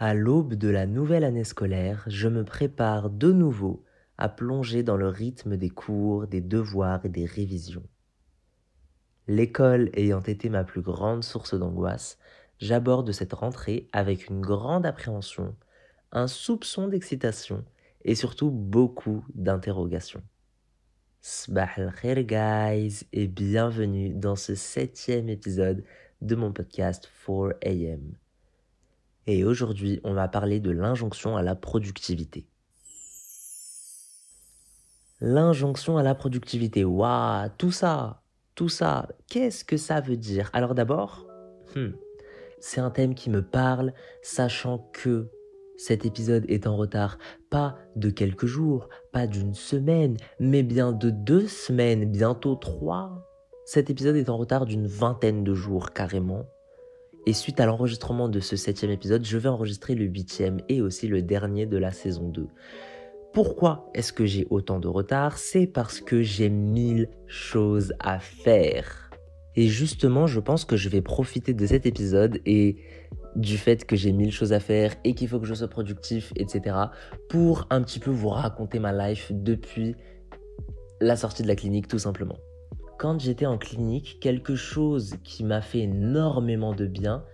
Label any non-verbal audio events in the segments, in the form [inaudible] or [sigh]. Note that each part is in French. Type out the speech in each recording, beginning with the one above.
À l'aube de la nouvelle année scolaire, je me prépare de nouveau à plonger dans le rythme des cours, des devoirs et des révisions. L'école ayant été ma plus grande source d'angoisse, j'aborde cette rentrée avec une grande appréhension, un soupçon d'excitation et surtout beaucoup d'interrogations. Sbah al guys et bienvenue dans ce septième épisode de mon podcast 4am. Et aujourd'hui, on va parler de l'injonction à la productivité. L'injonction à la productivité, waouh, tout ça, tout ça, qu'est-ce que ça veut dire? Alors d'abord, hmm, c'est un thème qui me parle, sachant que cet épisode est en retard, pas de quelques jours, pas d'une semaine, mais bien de deux semaines, bientôt trois. Cet épisode est en retard d'une vingtaine de jours carrément. Et suite à l'enregistrement de ce septième épisode, je vais enregistrer le huitième et aussi le dernier de la saison 2. Pourquoi est-ce que j'ai autant de retard? C'est parce que j'ai mille choses à faire. Et justement, je pense que je vais profiter de cet épisode et du fait que j'ai mille choses à faire et qu'il faut que je sois productif, etc. pour un petit peu vous raconter ma life depuis la sortie de la clinique tout simplement quand j'étais en clinique, quelque chose qui m'a fait énormément de bien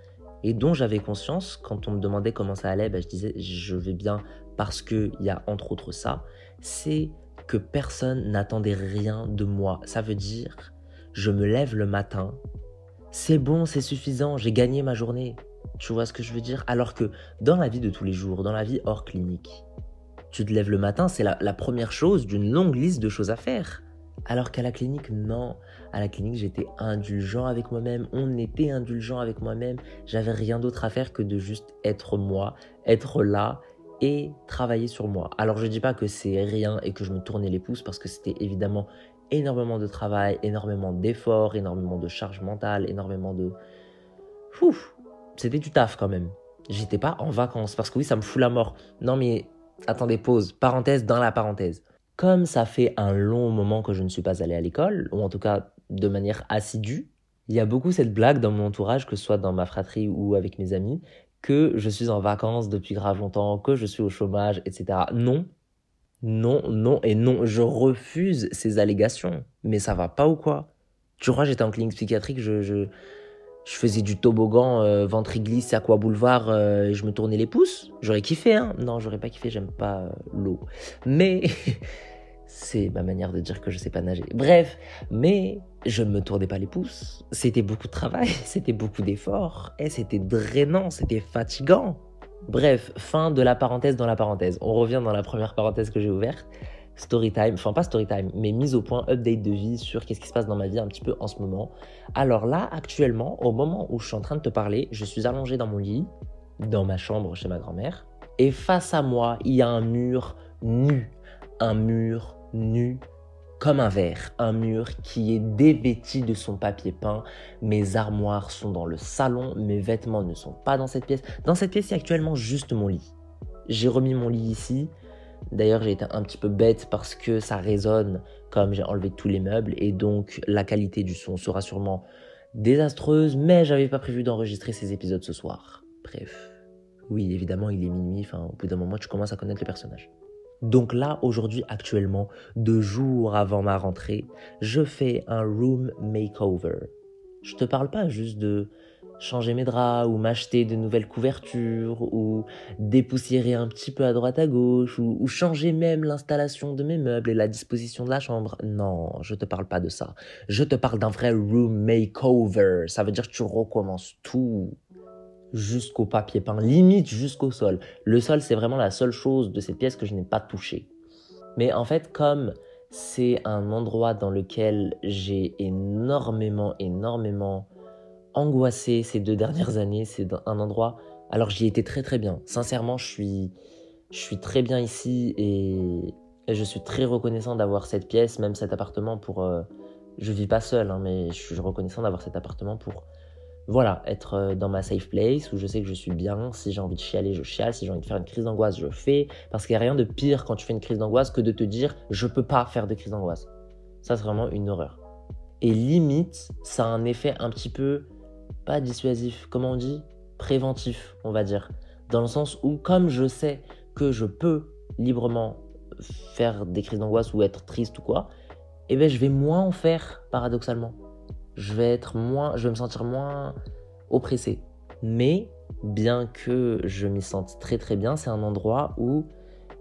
et dont j'avais conscience quand on me demandait comment ça allait, bah, je disais je vais bien parce qu'il y a entre autres ça, c'est que personne n'attendait rien de moi. Ça veut dire, je me lève le matin, c'est bon, c'est suffisant, j'ai gagné ma journée. Tu vois ce que je veux dire? Alors que dans la vie de tous les jours, dans la vie hors clinique, tu te lèves le matin, c'est la première chose d'une longue liste de choses à faire. Alors qu'à la clinique, non. À la clinique, j'étais indulgent avec moi-même. On était indulgent avec moi-même. J'avais rien d'autre à faire que de juste être moi, être là et travailler sur moi. Alors je dis pas que c'est rien et que je me tournais les pouces parce que c'était évidemment énormément de travail, énormément d'efforts, énormément de charge mentale, énormément de... C'était du taf quand même. J'étais pas en vacances parce que oui, ça me fout la mort. Non mais attendez, pause, parenthèse dans la parenthèse comme ça fait un long moment que je ne suis pas allé à l'école, ou en tout cas de manière assidue, il y a beaucoup cette blague dans mon entourage, que ce soit dans ma fratrie ou avec mes amis, que je suis en vacances depuis grave longtemps, que je suis au chômage, etc. Non, non, non et non, je refuse ces allégations. Mais ça va pas ou quoi? Tu crois j'étais en clinique psychiatrique, je, je, je faisais du toboggan euh, ventre glisse quoi boulevard euh, je me tournais les pouces. J'aurais kiffé hein. Non j'aurais pas kiffé j'aime pas euh, l'eau. Mais [laughs] c'est ma manière de dire que je sais pas nager. Bref mais je ne me tournais pas les pouces. C'était beaucoup de travail [laughs] c'était beaucoup d'efforts et c'était drainant c'était fatigant. Bref fin de la parenthèse dans la parenthèse. On revient dans la première parenthèse que j'ai ouverte story time, enfin pas story time, mais mise au point, update de vie sur qu'est-ce qui se passe dans ma vie un petit peu en ce moment. Alors là, actuellement, au moment où je suis en train de te parler, je suis allongé dans mon lit, dans ma chambre chez ma grand-mère, et face à moi, il y a un mur nu, un mur nu comme un verre, un mur qui est dévêti de son papier peint. Mes armoires sont dans le salon, mes vêtements ne sont pas dans cette pièce. Dans cette pièce, il y a actuellement juste mon lit. J'ai remis mon lit ici, D'ailleurs, j'ai été un petit peu bête parce que ça résonne comme j'ai enlevé tous les meubles et donc la qualité du son sera sûrement désastreuse, mais j'avais pas prévu d'enregistrer ces épisodes ce soir. Bref. Oui, évidemment, il est minuit, enfin, au bout d'un moment, tu commences à connaître le personnage. Donc là, aujourd'hui, actuellement, deux jours avant ma rentrée, je fais un room makeover. Je te parle pas juste de changer mes draps ou m'acheter de nouvelles couvertures ou dépoussiérer un petit peu à droite à gauche ou, changer même l'installation de mes meubles et la disposition de la chambre. Non, je te parle pas de ça. Je te parle d'un vrai room makeover. Ça veut dire que tu recommences tout jusqu'au papier peint, limite jusqu'au sol. Le sol, c'est vraiment la seule chose de cette pièce que je n'ai pas touchée. Mais en fait, comme c'est un endroit dans lequel j'ai énormément, énormément angoissé ces deux dernières années. C'est un endroit. Alors j'y étais très très bien. Sincèrement, je suis, je suis très bien ici et, je suis très reconnaissant d'avoir cette pièce, même cet appartement pour. Euh, je vis pas seul, hein, mais je suis reconnaissant d'avoir cet appartement pour. Voilà, être euh, dans ma safe place où je sais que je suis bien. Si j'ai envie de chialer, je chiale. Si j'ai envie de faire une crise d'angoisse, je fais. Parce qu'il n'y a rien de pire quand tu fais une crise d'angoisse que de te dire je peux pas faire de crise d'angoisse. Ça, c'est vraiment une horreur. Et limite, ça a un effet un petit peu pas dissuasif, comment on dit Préventif, on va dire. Dans le sens où, comme je sais que je peux librement faire des crises d'angoisse ou être triste ou quoi, eh ben, je vais moins en faire, paradoxalement. Je vais être moins, je vais me sentir moins oppressé. Mais, bien que je m'y sente très très bien, c'est un endroit où,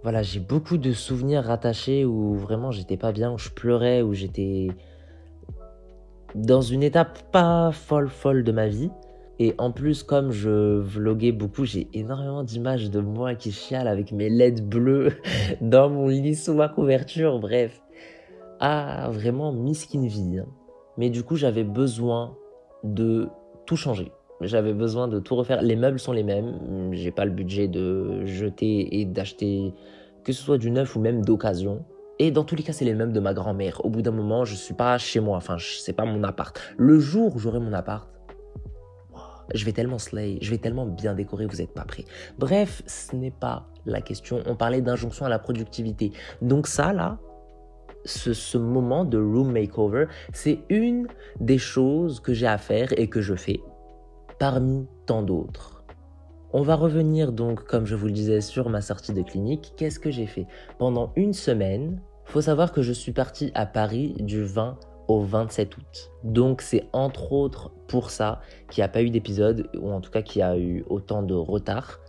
voilà, j'ai beaucoup de souvenirs rattachés où vraiment j'étais pas bien, où je pleurais, où j'étais dans une étape pas folle folle de ma vie. Et en plus, comme je vloguais beaucoup, j'ai énormément d'images de moi qui chiale avec mes LED bleus [laughs] dans mon lit sous ma couverture. Bref, ah, vraiment miskin vie. Hein. Mais du coup, j'avais besoin de tout changer. J'avais besoin de tout refaire. Les meubles sont les mêmes. J'ai pas le budget de jeter et d'acheter que ce soit du neuf ou même d'occasion. Et dans tous les cas, c'est les mêmes de ma grand-mère. Au bout d'un moment, je suis pas chez moi. Enfin, c'est pas mon appart. Le jour où j'aurai mon appart, je vais tellement slay, je vais tellement bien décorer, vous n'êtes pas prêts. Bref, ce n'est pas la question. On parlait d'injonction à la productivité. Donc ça, là, ce moment de room makeover, c'est une des choses que j'ai à faire et que je fais parmi tant d'autres. On va revenir donc, comme je vous le disais, sur ma sortie de clinique. Qu'est-ce que j'ai fait? Pendant une semaine, faut savoir que je suis parti à Paris du 20 au 27 août. Donc c'est entre autres pour ça qu'il n'y a pas eu d'épisode, ou en tout cas qu'il y a eu autant de retard.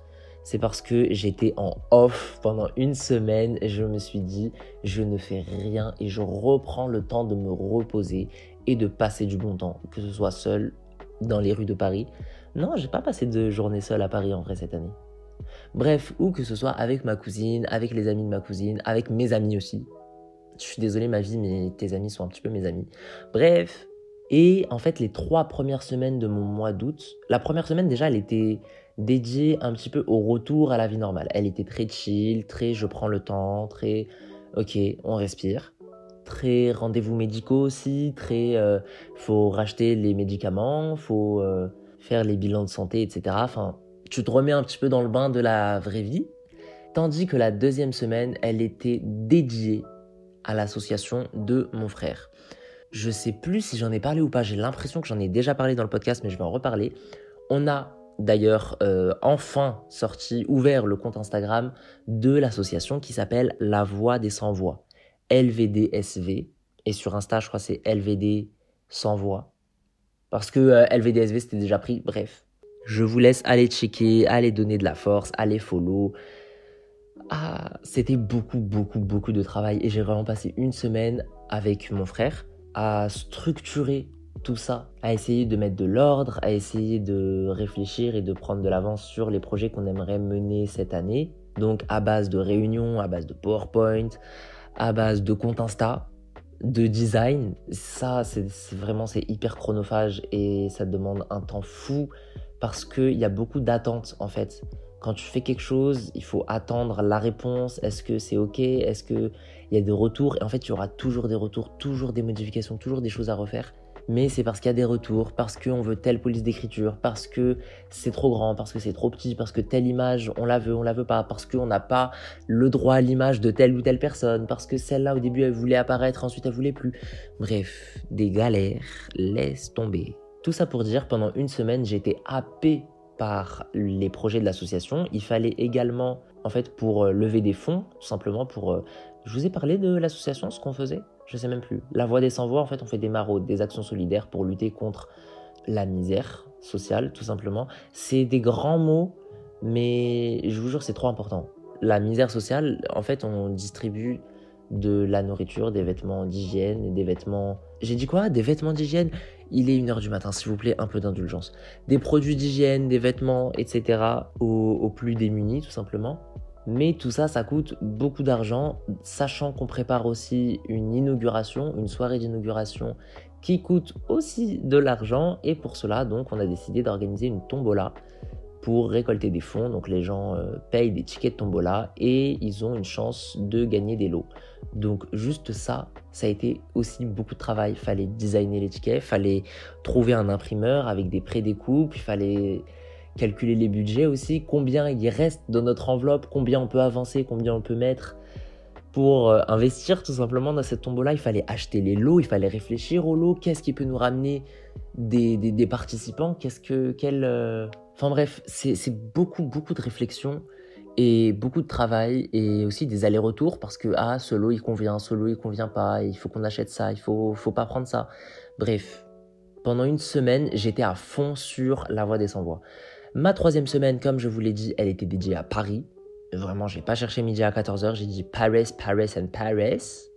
C'est parce que j'étais en off pendant une semaine je me suis dit je ne fais rien et je reprends le temps de me reposer et de passer du bon temps, que ce soit seul dans les rues de Paris. Non, j'ai pas passé de journée seule à Paris en vrai cette année. Bref, ou que ce soit avec ma cousine, avec les amis de ma cousine, avec mes amis aussi. Je suis désolé ma vie, mais tes amis sont un petit peu mes amis. Bref, et en fait les trois premières semaines de mon mois d'août, la première semaine déjà elle était dédiée un petit peu au retour à la vie normale. Elle était très chill, très je prends le temps, très ok, on respire très rendez-vous médicaux aussi, très euh, faut racheter les médicaments, faut euh, faire les bilans de santé, etc. Enfin, tu te remets un petit peu dans le bain de la vraie vie. Tandis que la deuxième semaine, elle était dédiée à l'association de mon frère. Je sais plus si j'en ai parlé ou pas, j'ai l'impression que j'en ai déjà parlé dans le podcast, mais je vais en reparler. On a d'ailleurs euh, enfin sorti, ouvert le compte Instagram de l'association qui s'appelle La Voix des Sans Voix. LVDSV. Et sur Insta, je crois c'est LVD sans voix. Parce que euh, LVDSV, c'était déjà pris. Bref. Je vous laisse aller checker, aller donner de la force, aller follow. Ah, c'était beaucoup, beaucoup, beaucoup de travail. Et j'ai vraiment passé une semaine avec mon frère à structurer tout ça, à essayer de mettre de l'ordre, à essayer de réfléchir et de prendre de l'avance sur les projets qu'on aimerait mener cette année. Donc à base de réunions, à base de PowerPoint, à base de compte Insta, de design. Ça, c'est vraiment c'est hyper chronophage et ça demande un temps fou parce qu'il y a beaucoup d'attentes en fait. Quand tu fais quelque chose, il faut attendre la réponse. Est-ce que c'est OK? Est-ce qu'il y a des retours? Et en fait, il y aura toujours des retours, toujours des modifications, toujours des choses à refaire mais c'est parce qu'il y a des retours, parce qu'on veut telle police d'écriture, parce que c'est trop grand, parce que c'est trop petit, parce que telle image, on la veut, on la veut pas, parce qu'on n'a pas le droit à l'image de telle ou telle personne, parce que celle-là au début elle voulait apparaître, ensuite elle voulait plus. Bref, des galères, laisse tomber. Tout ça pour dire, pendant une semaine, été happé par les projets de l'association. Il fallait également, en fait, pour euh, lever des fonds, tout simplement pour... Euh, je vous ai parlé de l'association, ce qu'on faisait? Je sais même plus. La voix des sans-voix, en fait, on fait des maraudes, des actions solidaires pour lutter contre la misère sociale, tout simplement. C'est des grands mots, mais je vous jure, c'est trop important. La misère sociale, en fait, on distribue de la nourriture, des vêtements d'hygiène, des vêtements... J'ai dit quoi? Des vêtements d'hygiène? Il est 1h du matin, s'il vous plaît, un peu d'indulgence. Des produits d'hygiène, des vêtements, etc. aux plus démunis, tout simplement. Mais tout ça, ça coûte beaucoup d'argent, sachant qu'on prépare aussi une inauguration, une soirée d'inauguration qui coûte aussi de l'argent. Et pour cela, donc, on a décidé d'organiser une tombola pour récolter des fonds. Donc les gens euh, payent des tickets de tombola et ils ont une chance de gagner des lots. Donc juste ça, ça a été aussi beaucoup de travail. Il fallait designer les tickets, fallait trouver un imprimeur avec des prédécoupes, il fallait calculer les budgets aussi, combien il reste dans notre enveloppe, combien on peut avancer, combien on peut mettre pour euh, investir tout simplement dans cette tombola. Il fallait acheter les lots, il fallait réfléchir aux lots, qu'est-ce qui peut nous ramener des, des, participants, qu'est-ce que, quel, euh, Enfin bref, c'est beaucoup, beaucoup de réflexion et beaucoup de travail et aussi des allers-retours parce que ah, ce lot il convient, ce lot il convient pas, il faut qu'on achète ça, il faut, faut pas prendre ça. Bref, pendant une semaine, j'étais à fond sur la voie des sans-voix. Ma troisième semaine, comme je vous l'ai dit, elle était dédiée à Paris. Vraiment, j'ai pas cherché midi à 14h, j'ai dit Paris, Paris and Paris.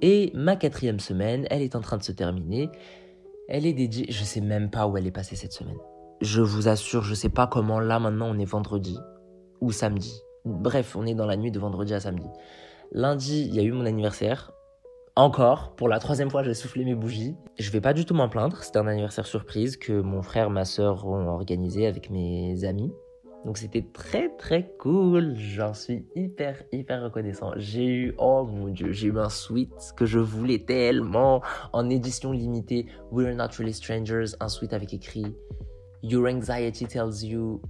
Et ma quatrième semaine, elle est en train de se terminer. Elle est dédiée, je sais même pas où elle est passée cette semaine. Je vous assure, je sais pas comment là maintenant on est vendredi ou samedi. Bref, on est dans la nuit de vendredi à samedi. Lundi, il y a eu mon anniversaire. Encore, pour la troisième fois, j'ai soufflé mes bougies. Je vais pas du tout m'en plaindre. C'était un anniversaire surprise que mon frère, ma soeur ont organisé avec mes amis. Donc c'était très très cool, j'en suis hyper hyper reconnaissant. J'ai eu, oh mon dieu, j'ai eu un suite que je voulais tellement en édition limitée. We're not really strangers, un suite avec écrit Your anxiety tells you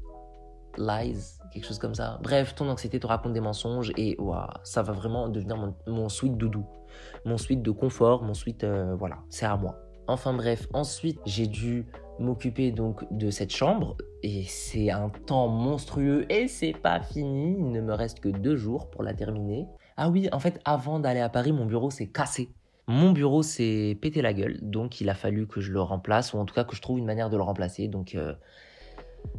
lies, quelque chose comme ça. Bref, ton anxiété te raconte des mensonges et waouh, ça va vraiment devenir mon, mon suite doudou, mon suite de confort, mon suite, euh, voilà, c'est à moi. Enfin bref, ensuite j'ai dû m'occuper donc de cette chambre et c'est un temps monstrueux et c'est pas fini. Il ne me reste que deux jours pour la terminer. Ah oui, en fait, avant d'aller à Paris, mon bureau s'est cassé. Mon bureau s'est pété la gueule, donc il a fallu que je le remplace ou en tout cas que je trouve une manière de le remplacer. Donc euh,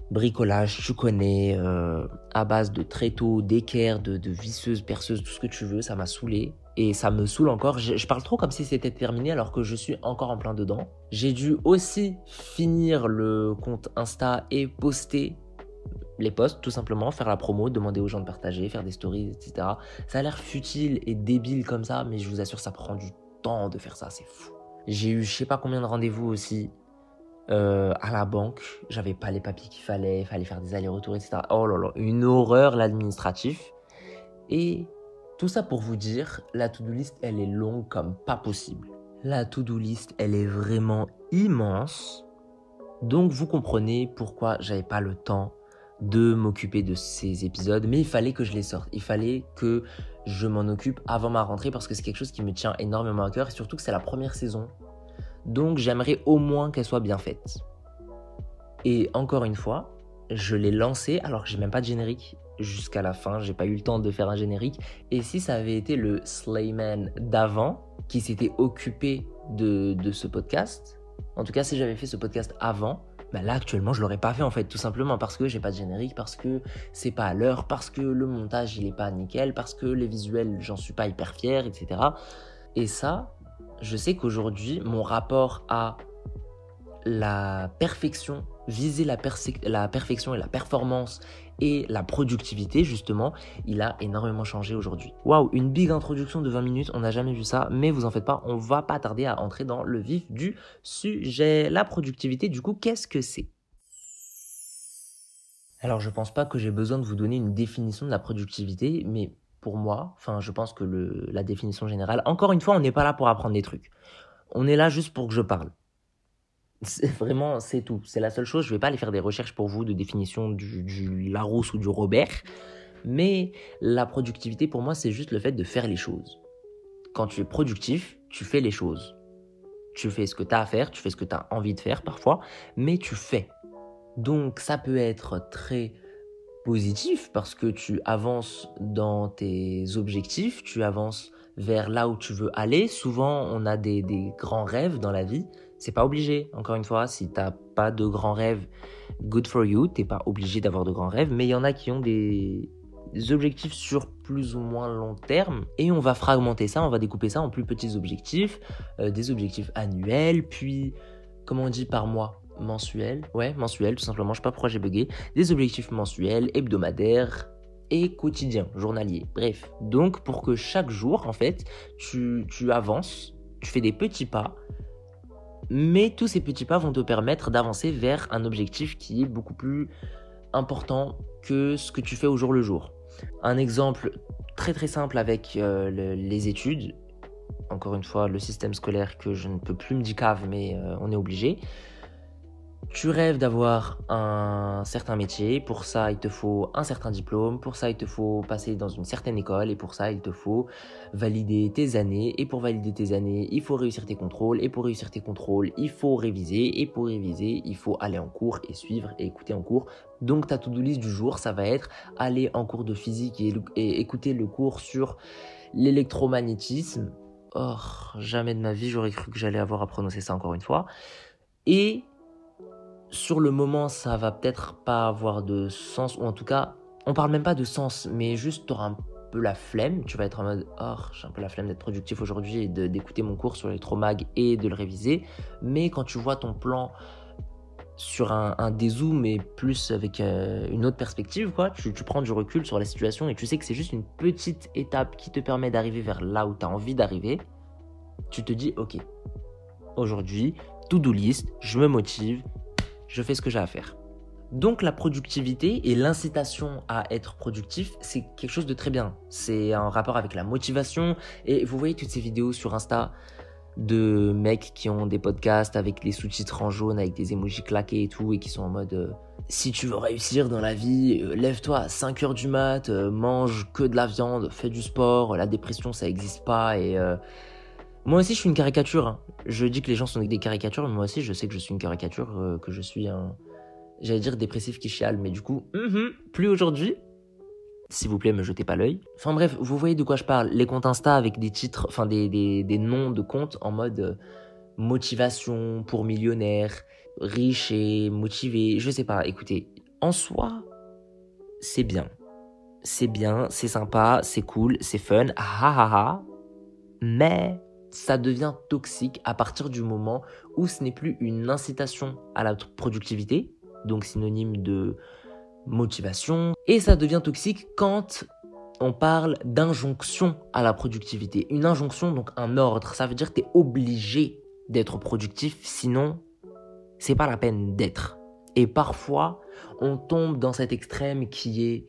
bricolage, tu connais, euh, à base de tréteaux, d'équerres, de, de visseuses, perceuses, tout ce que tu veux, ça m'a saoulé et ça me saoule encore. Je, parle trop comme si c'était terminé alors que je suis encore en plein dedans. J'ai dû aussi finir le compte Insta et poster les posts tout simplement, faire la promo, demander aux gens de partager, faire des stories, etc. Ça a l'air futile et débile comme ça, mais je vous assure, ça prend du temps de faire ça, c'est fou. J'ai eu je sais pas combien de rendez-vous aussi euh, à la banque. J'avais pas les papiers qu'il fallait, il fallait faire des allers-retours, etc. Oh là là, une horreur l'administratif. Et tout ça pour vous dire, la to-do list, elle est longue comme pas possible. La to-do list, elle est vraiment immense. Donc vous comprenez pourquoi j'avais pas le temps de m'occuper de ces épisodes, mais il fallait que je les sorte. Il fallait que je m'en occupe avant ma rentrée parce que c'est quelque chose qui me tient énormément à cœur et surtout que c'est la première saison. Donc j'aimerais au moins qu'elle soit bien faite. Et encore une fois, je l'ai lancée alors que j'ai même pas de générique jusqu'à la fin. J'ai pas eu le temps de faire un générique. Et si ça avait été le Slayman d'avant qui s'était occupé de, de, ce podcast, en tout cas si j'avais fait ce podcast avant, bah là actuellement je l'aurais pas fait en fait tout simplement parce que j'ai pas de générique, parce que c'est pas à l'heure, parce que le montage il est pas nickel, parce que les visuels j'en suis pas hyper fier, etc. Et ça, je sais qu'aujourd'hui mon rapport à la perfection, viser la, la perfection et la performance et la productivité, justement, il a énormément changé aujourd'hui. Waouh, une big introduction de 20 minutes, on n'a jamais vu ça, mais vous en faites pas, on va pas tarder à entrer dans le vif du sujet. La productivité, du coup, qu'est-ce que c'est? Alors je pense pas que j'ai besoin de vous donner une définition de la productivité, mais pour moi, enfin je pense que la définition générale, encore une fois, on n'est pas là pour apprendre des trucs. On est là juste pour que je parle. Vraiment, c'est tout. C'est la seule chose. Je ne vais pas aller faire des recherches pour vous de définition du, Larousse ou du Robert. Mais la productivité, pour moi, c'est juste le fait de faire les choses. Quand tu es productif, tu fais les choses. Tu fais ce que tu as à faire, tu fais ce que tu as envie de faire parfois, mais tu fais. Donc ça peut être très positif parce que tu avances dans tes objectifs, tu avances vers là où tu veux aller. Souvent, on a des, des grands rêves dans la vie c'est pas obligé, encore une fois, si t'as pas de grands rêves, good for you, t'es pas obligé d'avoir de grands rêves, mais il y en a qui ont des, objectifs sur plus ou moins long terme et on va fragmenter ça, on va découper ça en plus petits objectifs, euh, des objectifs annuels, puis comment on dit par mois mensuel, ouais mensuel tout simplement, je sais pas pourquoi j'ai bugué, des objectifs mensuels, hebdomadaires et quotidiens, journaliers, bref. Donc pour que chaque jour en fait tu, tu avances, tu fais des petits pas mais tous ces petits pas vont te permettre d'avancer vers un objectif qui est beaucoup plus important que ce que tu fais au jour le jour. Un exemple très très simple avec euh, les études, encore une fois le système scolaire que je ne peux plus me dire mais euh, on est obligé. Tu rêves d'avoir un certain métier, pour ça il te faut un certain diplôme, pour ça il te faut passer dans une certaine école et pour ça il te faut valider tes années et pour valider tes années il faut réussir tes contrôles et pour réussir tes contrôles il faut réviser et pour réviser il faut aller en cours et suivre et écouter en cours. Donc ta to-do list du jour ça va être aller en cours de physique et, écouter le cours sur l'électromagnétisme. Oh, jamais de ma vie j'aurais cru que j'allais avoir à prononcer ça encore une fois. Et sur le moment, ça va peut-être pas avoir de sens, ou en tout cas, on parle même pas de sens, mais juste tu auras un peu la flemme, tu vas être en mode oh, j'ai un peu la flemme d'être productif aujourd'hui et d'écouter mon cours sur l'électromag et de le réviser. Mais quand tu vois ton plan sur un, un dézoom mais plus avec euh, une autre perspective, quoi, tu, tu, prends du recul sur la situation et tu sais que c'est juste une petite étape qui te permet d'arriver vers là où tu as envie d'arriver, tu te dis ok, aujourd'hui, to-do list, je me motive je fais ce que j'ai à faire. Donc la productivité et l'incitation à être productif, c'est quelque chose de très bien. C'est un rapport avec la motivation. Et vous voyez toutes ces vidéos sur Insta de mecs qui ont des podcasts avec les sous-titres en jaune, avec des emojis claqués et tout, et qui sont en mode euh, si tu veux réussir dans la vie, euh, lève-toi à 5 heures du mat, euh, mange que de la viande, fais du sport, la dépression ça n'existe pas et moi aussi, je suis une caricature. Je dis que les gens sont des caricatures, mais moi aussi, je sais que je suis une caricature, euh, que je suis un. J'allais dire dépressif qui chiale, mais du coup, mm-hmm, plus aujourd'hui. S'il vous plaît, me jetez pas l'œil. Enfin bref, vous voyez de quoi je parle. Les comptes Insta avec des titres, enfin des, des, des noms de comptes en mode euh, motivation pour millionnaire, riche et motivé. Je sais pas, écoutez, en soi, c'est bien. C'est bien, c'est sympa, c'est cool, c'est fun, ah ah ah. ah. Mais ça devient toxique à partir du moment où ce n'est plus une incitation à la productivité, donc synonyme de motivation, et ça devient toxique quand on parle d'injonction à la productivité. Une injonction, donc un ordre, ça veut dire que tu es obligé d'être productif, sinon c'est pas la peine d'être. Et parfois, on tombe dans cet extrême qui est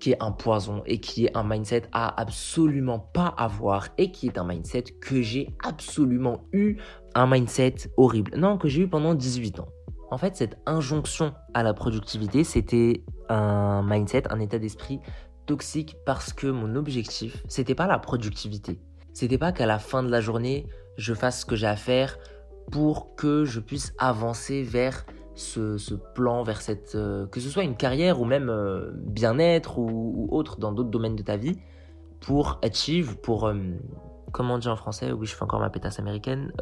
qui est un poison et qui est un mindset à absolument pas avoir et qui est un mindset que j'ai absolument eu, un mindset horrible. Non, que j'ai eu pendant 18 ans. En fait, cette injonction à la productivité, c'était un mindset, un état d'esprit toxique parce que mon objectif, c'était pas la productivité. C'était pas qu'à la fin de la journée, je fasse ce que j'ai à faire pour que je puisse avancer vers ce, plan vers cette euh, que ce soit une carrière ou même euh, bien-être ou, autre dans d'autres domaines de ta vie pour achieve pour euh, comment on dit en français? Oui je fais encore ma pétasse américaine.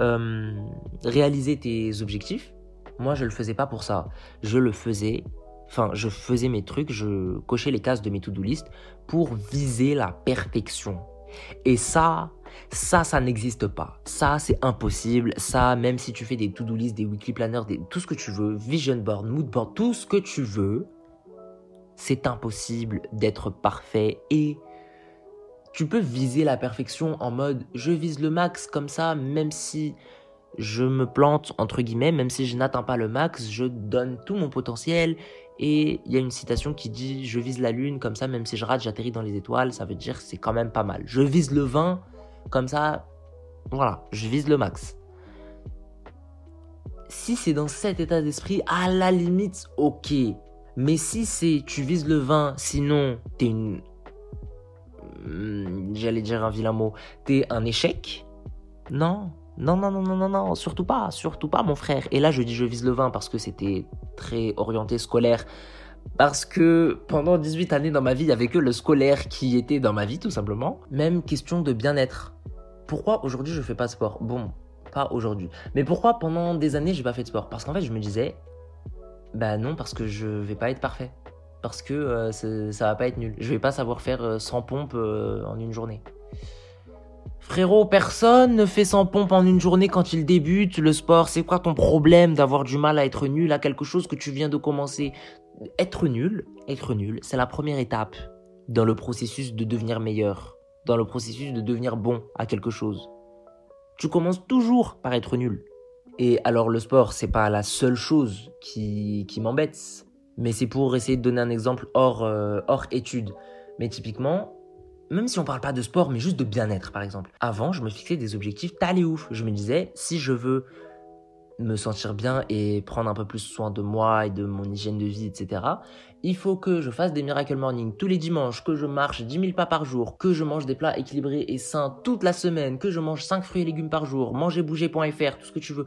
Réaliser tes objectifs. Moi je le faisais pas pour ça. Je le faisais enfin je faisais mes trucs je cochais les cases de mes to-do list pour viser la perfection et ça ça, ça n'existe pas. Ça, c'est impossible. Ça, même si tu fais des to-do list, des weekly planners, des, tout ce que tu veux, vision board, mood board, tout ce que tu veux, c'est impossible d'être parfait et tu peux viser la perfection en mode je vise le max comme ça, même si je me plante, entre guillemets, même si je n'atteins pas le max, je donne tout mon potentiel. Et il y a une citation qui dit je vise la lune comme ça, même si je rate, j'atterris dans les étoiles. Ça veut dire c'est quand même pas mal. Je vise le vin comme ça, voilà, je vise le max. Si c'est dans cet état d'esprit, à la limite, ok. Mais si c'est tu vises le vin, sinon t'es une. Hmm, j'allais dire un vilain mot. T'es un échec Non. Non, non, non, non, non, surtout pas, surtout pas, mon frère. Et là, je dis je vise le vin parce que c'était très orienté scolaire. Parce que pendant 18 années dans ma vie, il n'y avait que le scolaire qui était dans ma vie, tout simplement. Même question de bien-être pourquoi aujourd'hui je fais pas de sport? Bon, pas aujourd'hui. Mais pourquoi pendant des années j'ai pas fait de sport? Parce qu'en fait je me disais, bah non, parce que je vais pas être parfait. Parce que euh, ça va pas être nul. Je vais pas savoir faire 100 euh, pompes euh, en une journée. Frérot, personne ne fait 100 pompes en une journée quand il débute le sport. C'est quoi ton problème d'avoir du mal à être nul à quelque chose que tu viens de commencer? Être nul, être nul, c'est la première étape dans le processus de devenir meilleur dans le processus de devenir bon à quelque chose. Tu commences toujours par être nul. Et alors le sport, c'est pas la seule chose qui, qui m'embête, mais c'est pour essayer de donner un exemple hors, euh, hors étude. Mais typiquement, même si on parle pas de sport, mais juste de bien-être par exemple. Avant, je me fixais des objectifs les ouf. Je me disais, si je veux me sentir bien et prendre un peu plus soin de moi et de mon hygiène de vie, etc., il faut que je fasse des Miracle Morning tous les dimanches, que je marche 10 000 pas par jour, que je mange des plats équilibrés et sains toute la semaine, que je mange 5 fruits et légumes par jour, mangerbouger.fr, tout ce que tu veux.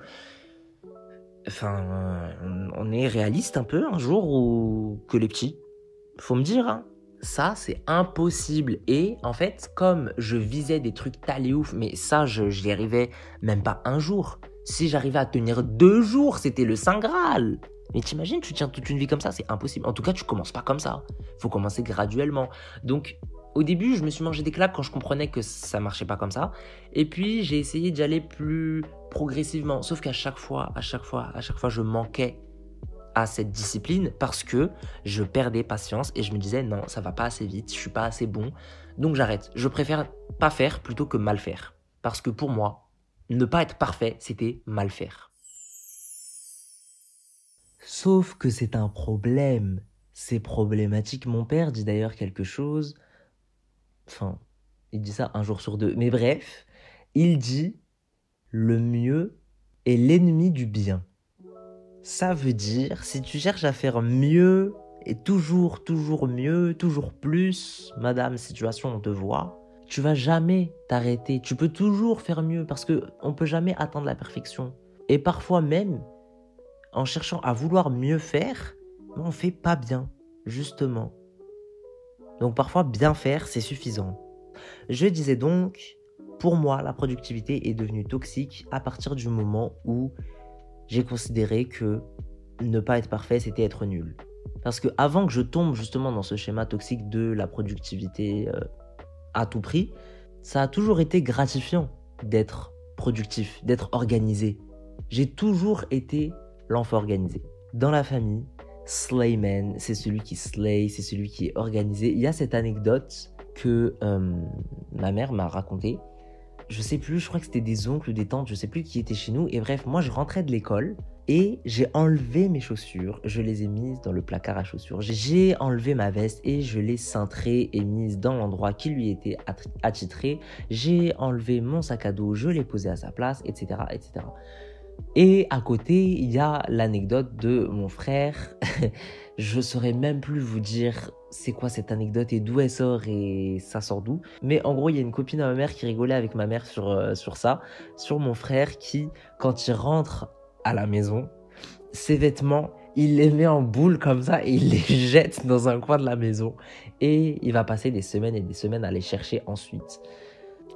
Enfin, on est réaliste un peu un jour ou que les petits. Faut me dire, hein. Ça, c'est impossible. Et en fait, comme je visais des trucs talés ouf, mais ça, je n'y arrivais même pas un jour. Si j'arrivais à tenir deux jours, c'était le Saint Graal. Mais t'imagines, tu tiens toute une vie comme ça, c'est impossible. En tout cas, tu commences pas comme ça. Faut commencer graduellement. Donc, au début, je me suis mangé des claques quand je comprenais que ça marchait pas comme ça. Et puis, j'ai essayé d'y aller plus progressivement. Sauf qu'à chaque fois, à chaque fois, à chaque fois, je manquais à cette discipline parce que je perdais patience et je me disais non, ça va pas assez vite, je suis pas assez bon. Donc j'arrête. Je préfère pas faire plutôt que mal faire. Parce que pour moi, ne pas être parfait, c'était mal faire. Sauf que c'est un problème. C'est problématique. Mon père dit d'ailleurs quelque chose. Enfin, il dit ça un jour sur deux. Mais bref, il dit le mieux est l'ennemi du bien. Ça veut dire, si tu cherches à faire mieux et toujours, toujours mieux, toujours plus, madame, situation, on te voit, tu vas jamais t'arrêter. Tu peux toujours faire mieux parce que on peut jamais atteindre la perfection. Et parfois même, en cherchant à vouloir mieux faire, on fait pas bien, justement. Donc parfois, bien faire, c'est suffisant. Je disais donc, pour moi, la productivité est devenue toxique à partir du moment où j'ai considéré que ne pas être parfait, c'était être nul. Parce que avant que je tombe justement dans ce schéma toxique de la productivité euh, à tout prix, ça a toujours été gratifiant d'être productif, d'être organisé. J'ai toujours été l'enfant organisé. Dans la famille, Slayman, c'est celui qui slay, c'est celui qui est organisé. Il y a cette anecdote que euh, ma mère m'a racontée. Je sais plus, je crois que c'était des oncles ou des tantes, je sais plus qui étaient chez nous. Et bref, moi je rentrais de l'école et j'ai enlevé mes chaussures, je les ai mises dans le placard à chaussures. J'ai enlevé ma veste et je l'ai cintrée et mise dans l'endroit qui lui était attitré. J'ai enlevé mon sac à dos, je l'ai posé à sa place, etc., etc. Et à côté, il y a l'anecdote de mon frère. [laughs] je saurais même plus vous dire c'est quoi cette anecdote et d'où elle sort et ça sort d'où. Mais en gros, il y a une copine à ma mère qui rigolait avec ma mère sur, euh, sur ça, sur mon frère qui, quand il rentre à la maison, ses vêtements, il les met en boule comme ça et il les [laughs] jette dans un coin de la maison. Et il va passer des semaines et des semaines à les chercher ensuite.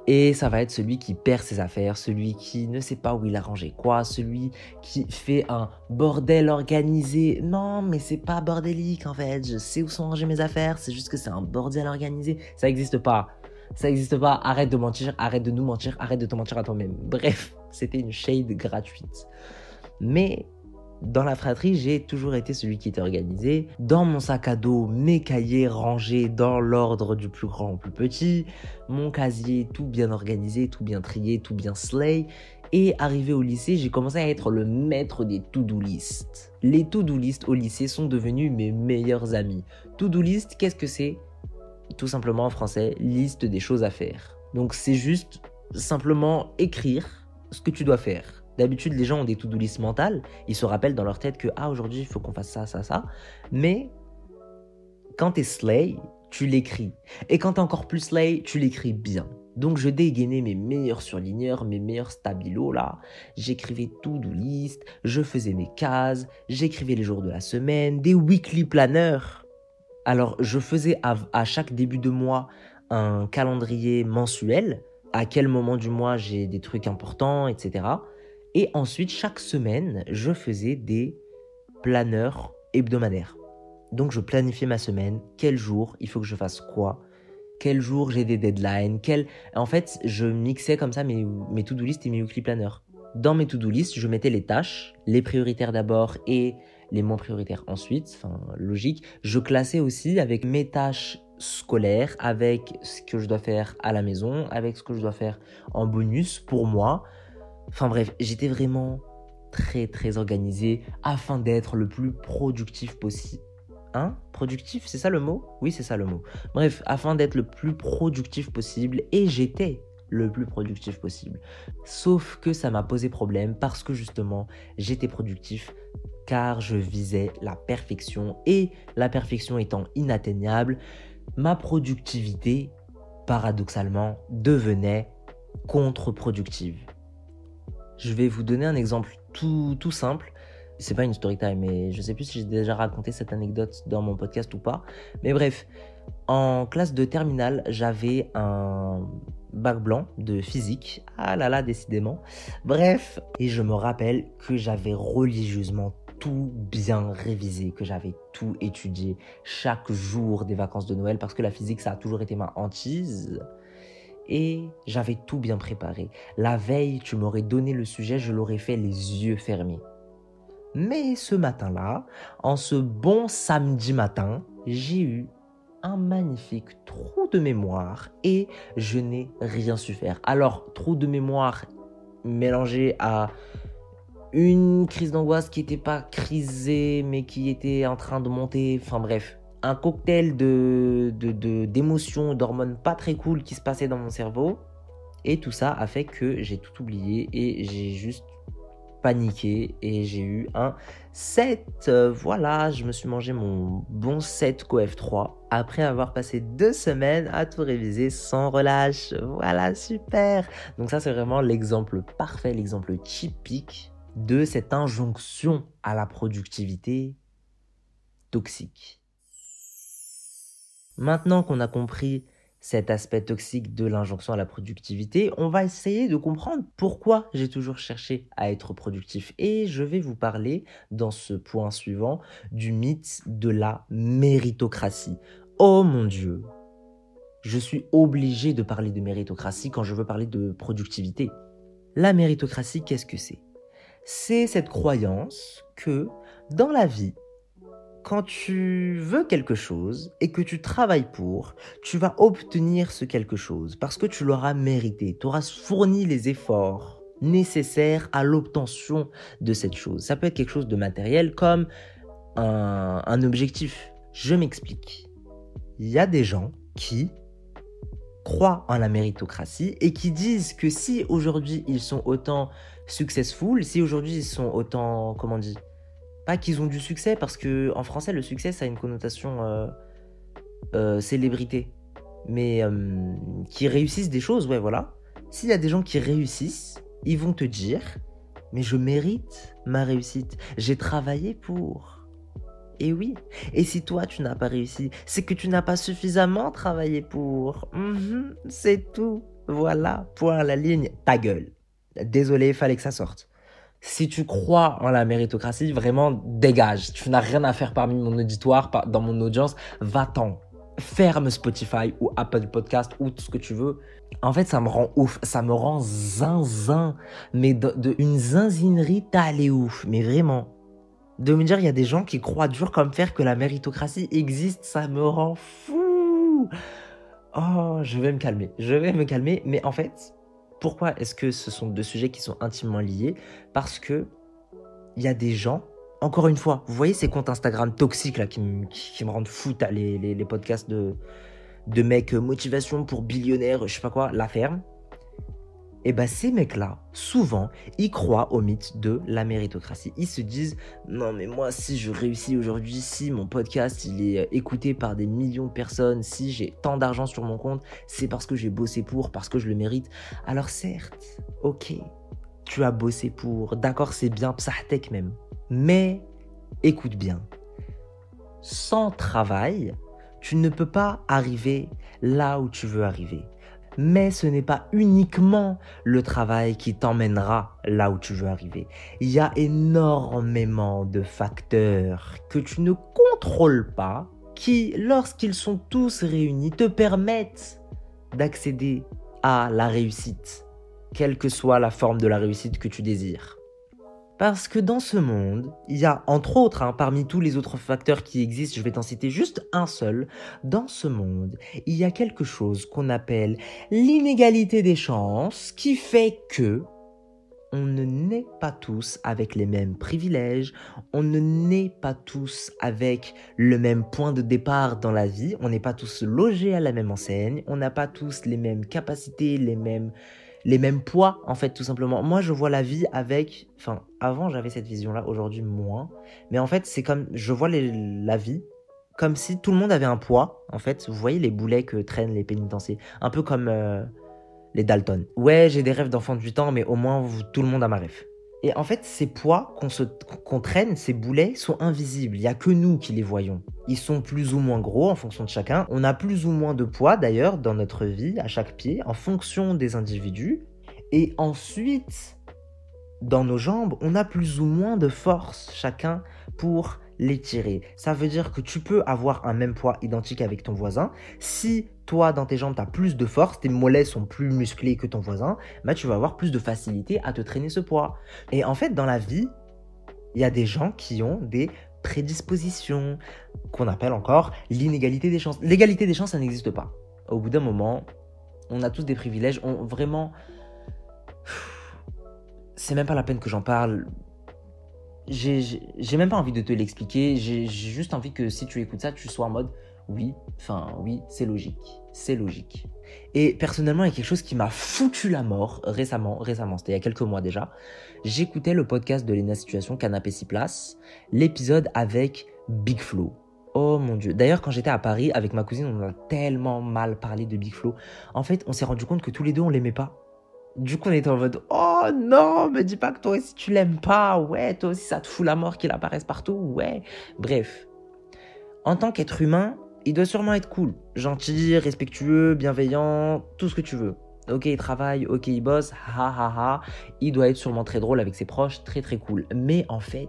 Et ça va être celui qui perd ses affaires, celui qui ne sait pas où il a rangé quoi, celui qui fait un bordel organisé. Non, mais c'est pas bordélique en fait. Je sais où sont rangées mes affaires, c'est juste que c'est un bordel organisé. Ça n'existe pas. Ça n'existe pas. Arrête de mentir, arrête de nous mentir, arrête de te mentir à toi-même. Bref, c'était une shade gratuite. Mais dans la fratrie, j'ai toujours été celui qui était organisé. Dans mon sac à dos, mes cahiers rangés dans l'ordre du plus grand au plus petit, mon casier tout bien organisé, tout bien trié, tout bien slay. Et arrivé au lycée, j'ai commencé à être le maître des to-do list. Les to-do list au lycée sont devenus mes meilleurs amis. To-do list, qu'est-ce que c'est? Tout simplement en français, liste des choses à faire. Donc c'est juste simplement écrire ce que tu dois faire D'habitude, les gens ont des to-do mentales. Ils se rappellent dans leur tête que, ah, aujourd'hui, il faut qu'on fasse ça, ça, ça. Mais quand t'es slay, tu l'écris. Et quand t'es encore plus slay, tu l'écris bien. Donc je dégainais mes meilleurs surligneurs, mes meilleurs stabilos là. J'écrivais to-do list, je faisais mes cases, j'écrivais les jours de la semaine, des weekly planners. Alors je faisais à chaque début de mois un calendrier mensuel, à quel moment du mois j'ai des trucs importants, etc. Et ensuite, chaque semaine, je faisais des planeurs hebdomadaires. Donc, je planifiais ma semaine, quel jour il faut que je fasse quoi, quel jour j'ai des deadlines, quel... En fait, je mixais comme ça mes, mes to-do list et mes weekly planners. Dans mes to-do list, je mettais les tâches, les prioritaires d'abord et les moins prioritaires ensuite, enfin logique. Je classais aussi avec mes tâches scolaires, avec ce que je dois faire à la maison, avec ce que je dois faire en bonus pour moi, Enfin bref, j'étais vraiment très très organisé afin d'être le plus productif possible. Hein? Productif, c'est ça le mot? Oui, c'est ça le mot. Bref, afin d'être le plus productif possible et j'étais le plus productif possible. Sauf que ça m'a posé problème parce que justement, j'étais productif car je visais la perfection et la perfection étant inatteignable, ma productivité, paradoxalement, devenait contre-productive. Je vais vous donner un exemple tout, tout simple. C'est pas une story time, mais je sais plus si j'ai déjà raconté cette anecdote dans mon podcast ou pas. Mais bref, en classe de terminale, j'avais un bac blanc de physique. Ah là là, décidément. Bref, et je me rappelle que j'avais religieusement tout bien révisé, que j'avais tout étudié chaque jour des vacances de Noël parce que la physique, ça a toujours été ma hantise. Et j'avais tout bien préparé. La veille, tu m'aurais donné le sujet, je l'aurais fait les yeux fermés. Mais ce matin-là, en ce bon samedi matin, j'ai eu un magnifique trou de mémoire et je n'ai rien su faire. Alors, trou de mémoire mélangé à une crise d'angoisse qui n'était pas crisée, mais qui était en train de monter. Enfin bref, un cocktail de, d'émotions, d'hormones pas très cool qui se passait dans mon cerveau. Et tout ça a fait que j'ai tout oublié et j'ai juste paniqué et j'ai eu un 7. Voilà, je me suis mangé mon bon 7 f 3 après avoir passé deux semaines à tout réviser sans relâche. Voilà, super. Donc ça c'est vraiment l'exemple parfait, l'exemple typique de cette injonction à la productivité toxique. Maintenant qu'on a compris cet aspect toxique de l'injonction à la productivité, on va essayer de comprendre pourquoi j'ai toujours cherché à être productif. Et je vais vous parler dans ce point suivant du mythe de la méritocratie. Oh mon Dieu, je suis obligé de parler de méritocratie quand je veux parler de productivité. La méritocratie, qu'est-ce que c'est? C'est cette croyance que dans la vie, quand tu veux quelque chose et que tu travailles pour, tu vas obtenir ce quelque chose parce que tu l'auras mérité, tu auras fourni les efforts nécessaires à l'obtention de cette chose. Ça peut être quelque chose de matériel comme un, objectif. Je m'explique. Il y a des gens qui croient en la méritocratie et qui disent que si aujourd'hui ils sont autant successful, si aujourd'hui ils sont autant, comment on dit, pas qu'ils ont du succès, parce que en français le succès ça a une connotation euh, euh, célébrité, mais euh, qui réussissent des choses, ouais voilà. S'il y a des gens qui réussissent, ils vont te dire, mais je mérite ma réussite, j'ai travaillé pour. Et oui. Et si toi, tu n'as pas réussi, c'est que tu n'as pas suffisamment travaillé pour. Mhm, c'est tout. Voilà, point à la ligne. Ta gueule. Désolé, fallait que ça sorte. Si tu crois en la méritocratie, vraiment dégage. Tu n'as rien à faire parmi mon auditoire, dans mon audience. Va-t'en. Ferme Spotify ou Apple Podcast ou tout ce que tu veux. En fait, ça me rend ouf. Ça me rend zinzin. Mais de, une zinzinerie, t'as les ouf. Mais vraiment. De me dire, il y a des gens qui croient dur comme fer que la méritocratie existe, ça me rend fou. Oh, je vais me calmer. Je vais me calmer. Mais en fait, pourquoi est-ce que ce sont deux sujets qui sont intimement liés? Parce que il y a des gens, encore une fois, vous voyez ces comptes Instagram toxiques qui, me, rendent fou, les, podcasts de, de mecs euh, motivation pour billionnaires, je sais pas quoi, la ferme et eh bien ces mecs-là, souvent, ils croient au mythe de la méritocratie. Ils se disent non mais moi si je réussis aujourd'hui, si mon podcast il est euh, écouté par des millions de personnes, si j'ai tant d'argent sur mon compte, c'est parce que j'ai bossé pour, parce que je le mérite. Alors certes, ok, tu as bossé pour, d'accord c'est bien, psahtek même. Mais écoute bien, sans travail, tu ne peux pas arriver là où tu veux arriver. Mais ce n'est pas uniquement le travail qui t'emmènera là où tu veux arriver. Il y a énormément de facteurs que tu ne contrôles pas qui, lorsqu'ils sont tous réunis, te permettent d'accéder à la réussite, quelle que soit la forme de la réussite que tu désires. Parce que dans ce monde, il y a entre autres, hein, parmi tous les autres facteurs qui existent, je vais t'en citer juste un seul, dans ce monde, il y a quelque chose qu'on appelle l'inégalité des chances qui fait que on ne naît pas tous avec les mêmes privilèges, on ne naît pas tous avec le même point de départ dans la vie, on n'est pas tous logés à la même enseigne, on n'a pas tous les mêmes capacités, les mêmes les mêmes poids en fait tout simplement. Moi je vois la vie avec enfin avant j'avais cette vision là, aujourd'hui moins, mais en fait c'est comme je vois la vie comme si tout le monde avait un poids en fait, vous voyez les boulets que traînent les pénitenciers, un peu comme euh, les Dalton. Ouais, j'ai des rêves d'enfant de 8 ans, mais au moins tout le monde a ma rêve. Et en fait, ces poids qu'on traîne, ces boulets, sont invisibles. Il n'y a que nous qui les voyons. Ils sont plus ou moins gros en fonction de chacun. On a plus ou moins de poids d'ailleurs dans notre vie, à chaque pied, en fonction des individus. Et ensuite, dans nos jambes, on a plus ou moins de force chacun pour les tirer. Ça veut dire que tu peux avoir un même poids identique avec ton voisin. Si toi, dans tes jambes, tu as plus de force, tes mollets sont plus musclés que ton voisin, bah, tu vas avoir plus de facilité à te traîner ce poids. Et en fait, dans la vie, il y a des gens qui ont des prédispositions, qu'on appelle encore l'inégalité des chances. L'égalité des chances, ça n'existe pas. Au bout d'un moment, on a tous des privilèges. On vraiment, c'est même pas la peine que j'en parle j'ai même pas envie de te l'expliquer. J'ai juste envie que si tu écoutes ça, tu sois en mode oui, enfin oui, c'est logique, c'est logique. Et personnellement, il y a quelque chose qui m'a foutu la mort récemment, récemment, c'était il y a quelques mois déjà. J'écoutais le podcast de Lena Situation Canapé 6 places, l'épisode avec Big Flo. Oh mon dieu. D'ailleurs, quand j'étais à Paris avec ma cousine, on a tellement mal parlé de Big Flo. En fait, on s'est rendu compte que tous les deux, on l'aimait pas. Du coup, on était en mode Oh non, me dis pas que toi aussi tu l'aimes pas. Ouais, toi aussi ça te fout la mort qu'il apparaisse partout. Ouais. Bref. En tant qu'être humain, il doit sûrement être cool. Gentil, respectueux, bienveillant, tout ce que tu veux. Ok, il travaille, ok, il bosse, ha ha ha. Il doit être sûrement très drôle avec ses proches, très très cool. Mais en fait,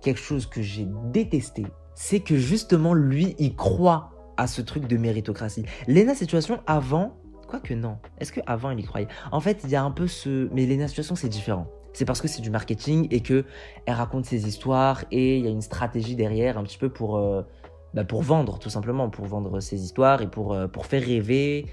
quelque chose que j'ai détesté, c'est que justement lui, il croit à ce truc de méritocratie. Lena Situation, avant, Quoique non. Est-ce qu'avant il y croyait? En fait, il y a un peu ce. Mais les situations, c'est différent. C'est parce que c'est du marketing et que elle raconte ses histoires et il y a une stratégie derrière un petit peu pour, euh, bah, pour vendre, tout simplement, pour vendre ses histoires et pour, euh, pour faire rêver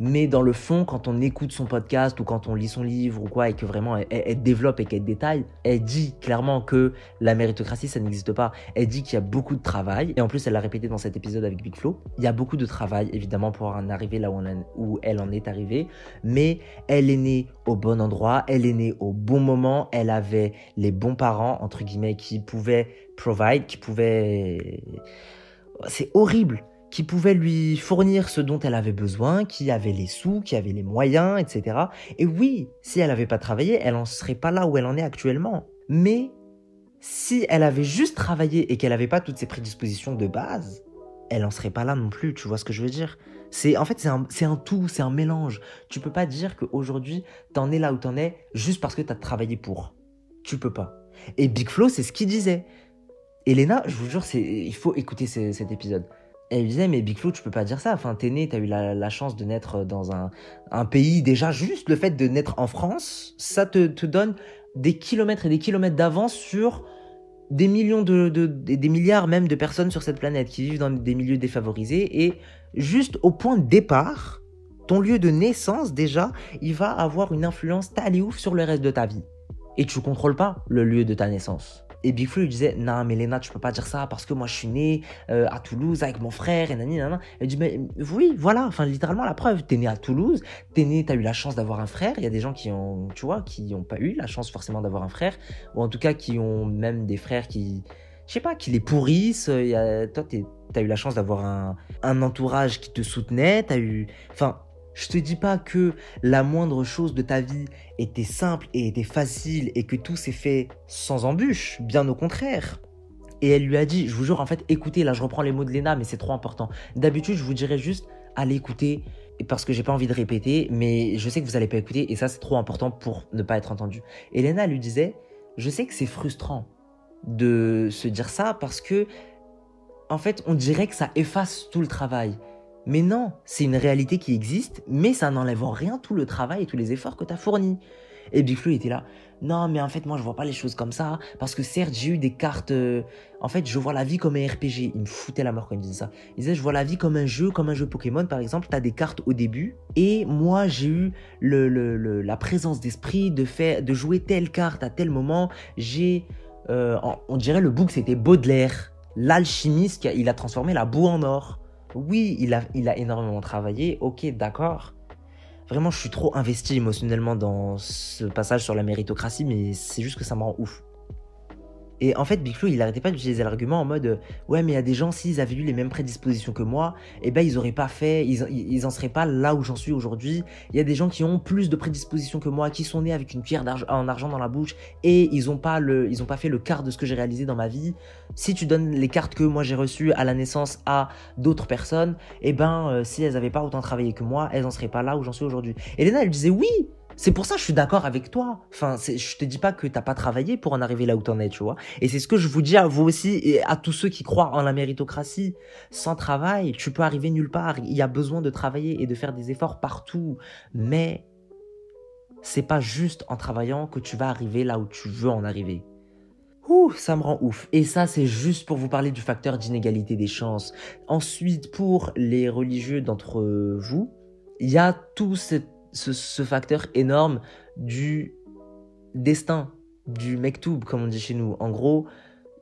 mais dans le fond, quand on écoute son podcast ou quand on lit son livre ou quoi, et que vraiment elle, développe et qu'elle détaille, elle dit clairement que la méritocratie, ça n'existe pas. Elle dit qu'il y a beaucoup de travail, et en plus, elle l'a répété dans cet épisode avec Big Flo. Il y a beaucoup de travail, évidemment, pour en arriver là où, où elle en est arrivée, mais elle est née au bon endroit, elle est née au bon moment, elle avait les bons parents, entre guillemets, qui pouvaient provide, qui pouvaient... C'est horrible qui pouvait lui fournir ce dont elle avait besoin, qui avait les sous, qui avait les moyens, etc. Et oui, si elle n'avait pas travaillé, elle n'en serait pas là où elle en est actuellement. Mais si elle avait juste travaillé et qu'elle n'avait pas toutes ses prédispositions de base, elle n'en serait pas là non plus, tu vois ce que je veux dire? C'est en fait c'est un, un, tout, c'est un mélange. Tu peux pas dire qu'aujourd'hui t'en es là où t'en es juste parce que t'as travaillé pour. Tu peux pas. Et Big Flo, c'est ce qu'il disait. Elena, je vous jure, il faut écouter cet épisode elle disait, mais Big Flo, tu peux pas dire ça. Enfin, t'es né, t'as eu la, chance de naître dans un, pays. Déjà, juste le fait de naître en France, ça te, donne des kilomètres et des kilomètres d'avance sur des millions de, de, des milliards même de personnes sur cette planète qui vivent dans des milieux défavorisés. Et juste au point de départ, ton lieu de naissance, déjà, il va avoir une influence ouf sur le reste de ta vie. Et tu contrôles pas le lieu de ta naissance. Et Big lui disait Non, mais Léna, tu peux pas dire ça parce que moi je suis né euh, à Toulouse avec mon frère et nani, nana. Elle dit Mais oui, voilà, enfin littéralement la preuve. T'es né à Toulouse, t'es né, t'as eu la chance d'avoir un frère. Il y a des gens qui ont, tu vois, qui n'ont pas eu la chance forcément d'avoir un frère, ou en tout cas qui ont même des frères qui, je sais pas, qui les pourrissent. Y a, toi, t'as eu la chance d'avoir un, un entourage qui te soutenait, t'as eu. Enfin, je te dis pas que la moindre chose de ta vie était simple et était facile et que tout s'est fait sans embûche, bien au contraire. Et elle lui a dit, je vous jure, en fait, écoutez, là je reprends les mots de Léna, mais c'est trop important. D'habitude, je vous dirais juste, allez écouter, parce que j'ai pas envie de répéter, mais je sais que vous allez pas écouter, et ça c'est trop important pour ne pas être entendu. Et Léna lui disait, je sais que c'est frustrant de se dire ça, parce que, en fait, on dirait que ça efface tout le travail. Mais non, c'est une réalité qui existe, mais ça n'enlève en rien tout le travail et tous les efforts que tu as fournis. Et Big Flo était là. Non, mais en fait, moi, je vois pas les choses comme ça. Parce que certes, j'ai eu des cartes. euh, En fait, je vois la vie comme un RPG. Il me foutait la mort quand il disait ça. Il disait, je vois la vie comme un jeu, comme un jeu Pokémon, par exemple. T'as des cartes au début. Et moi, j'ai eu la présence d'esprit de, faire, de jouer telle carte à tel moment. J'ai. euh, en- on dirait le book, c'était Baudelaire. L'alchimiste, il a transformé la boue en or. Oui, il a, énormément travaillé. Ok, d'accord. Vraiment, je suis trop investi émotionnellement dans ce passage sur la méritocratie, mais c'est juste que ça me rend ouf. Et en fait, Big il arrêtait pas d'utiliser l'argument en mode euh, Ouais, mais il y a des gens, s'ils avaient eu les mêmes prédispositions que moi, eh ben, ils auraient pas fait, ils, ils en seraient pas là où j'en suis aujourd'hui. Il y a des gens qui ont plus de prédispositions que moi, qui sont nés avec une pierre d'argent- en argent dans la bouche, et ils ont pas pas fait le quart de ce que j'ai réalisé dans ma vie. Si tu donnes les cartes que moi j'ai reçues à la naissance à d'autres personnes, eh ben, euh, si elles avaient pas autant travaillé que moi, elles en seraient pas là où j'en suis aujourd'hui. Et Léna, elle disait oui, c'est pour ça que je suis d'accord avec toi. Enfin, je te dis pas que t'as pas travaillé pour en arriver là où t'en es, tu vois. Et c'est ce que je vous dis à vous aussi et à tous ceux qui croient en la méritocratie. Sans travail, tu peux arriver nulle part. Il y a besoin de travailler et de faire des efforts partout. Mais c'est pas juste en travaillant que tu vas arriver là où tu veux en arriver. Ouh, ça me rend ouf. Et ça, c'est juste pour vous parler du facteur d'inégalité des chances. Ensuite, pour les religieux d'entre vous, il y a tout ce, ce- facteur énorme du destin, du mektoub, comme on dit chez nous. En gros,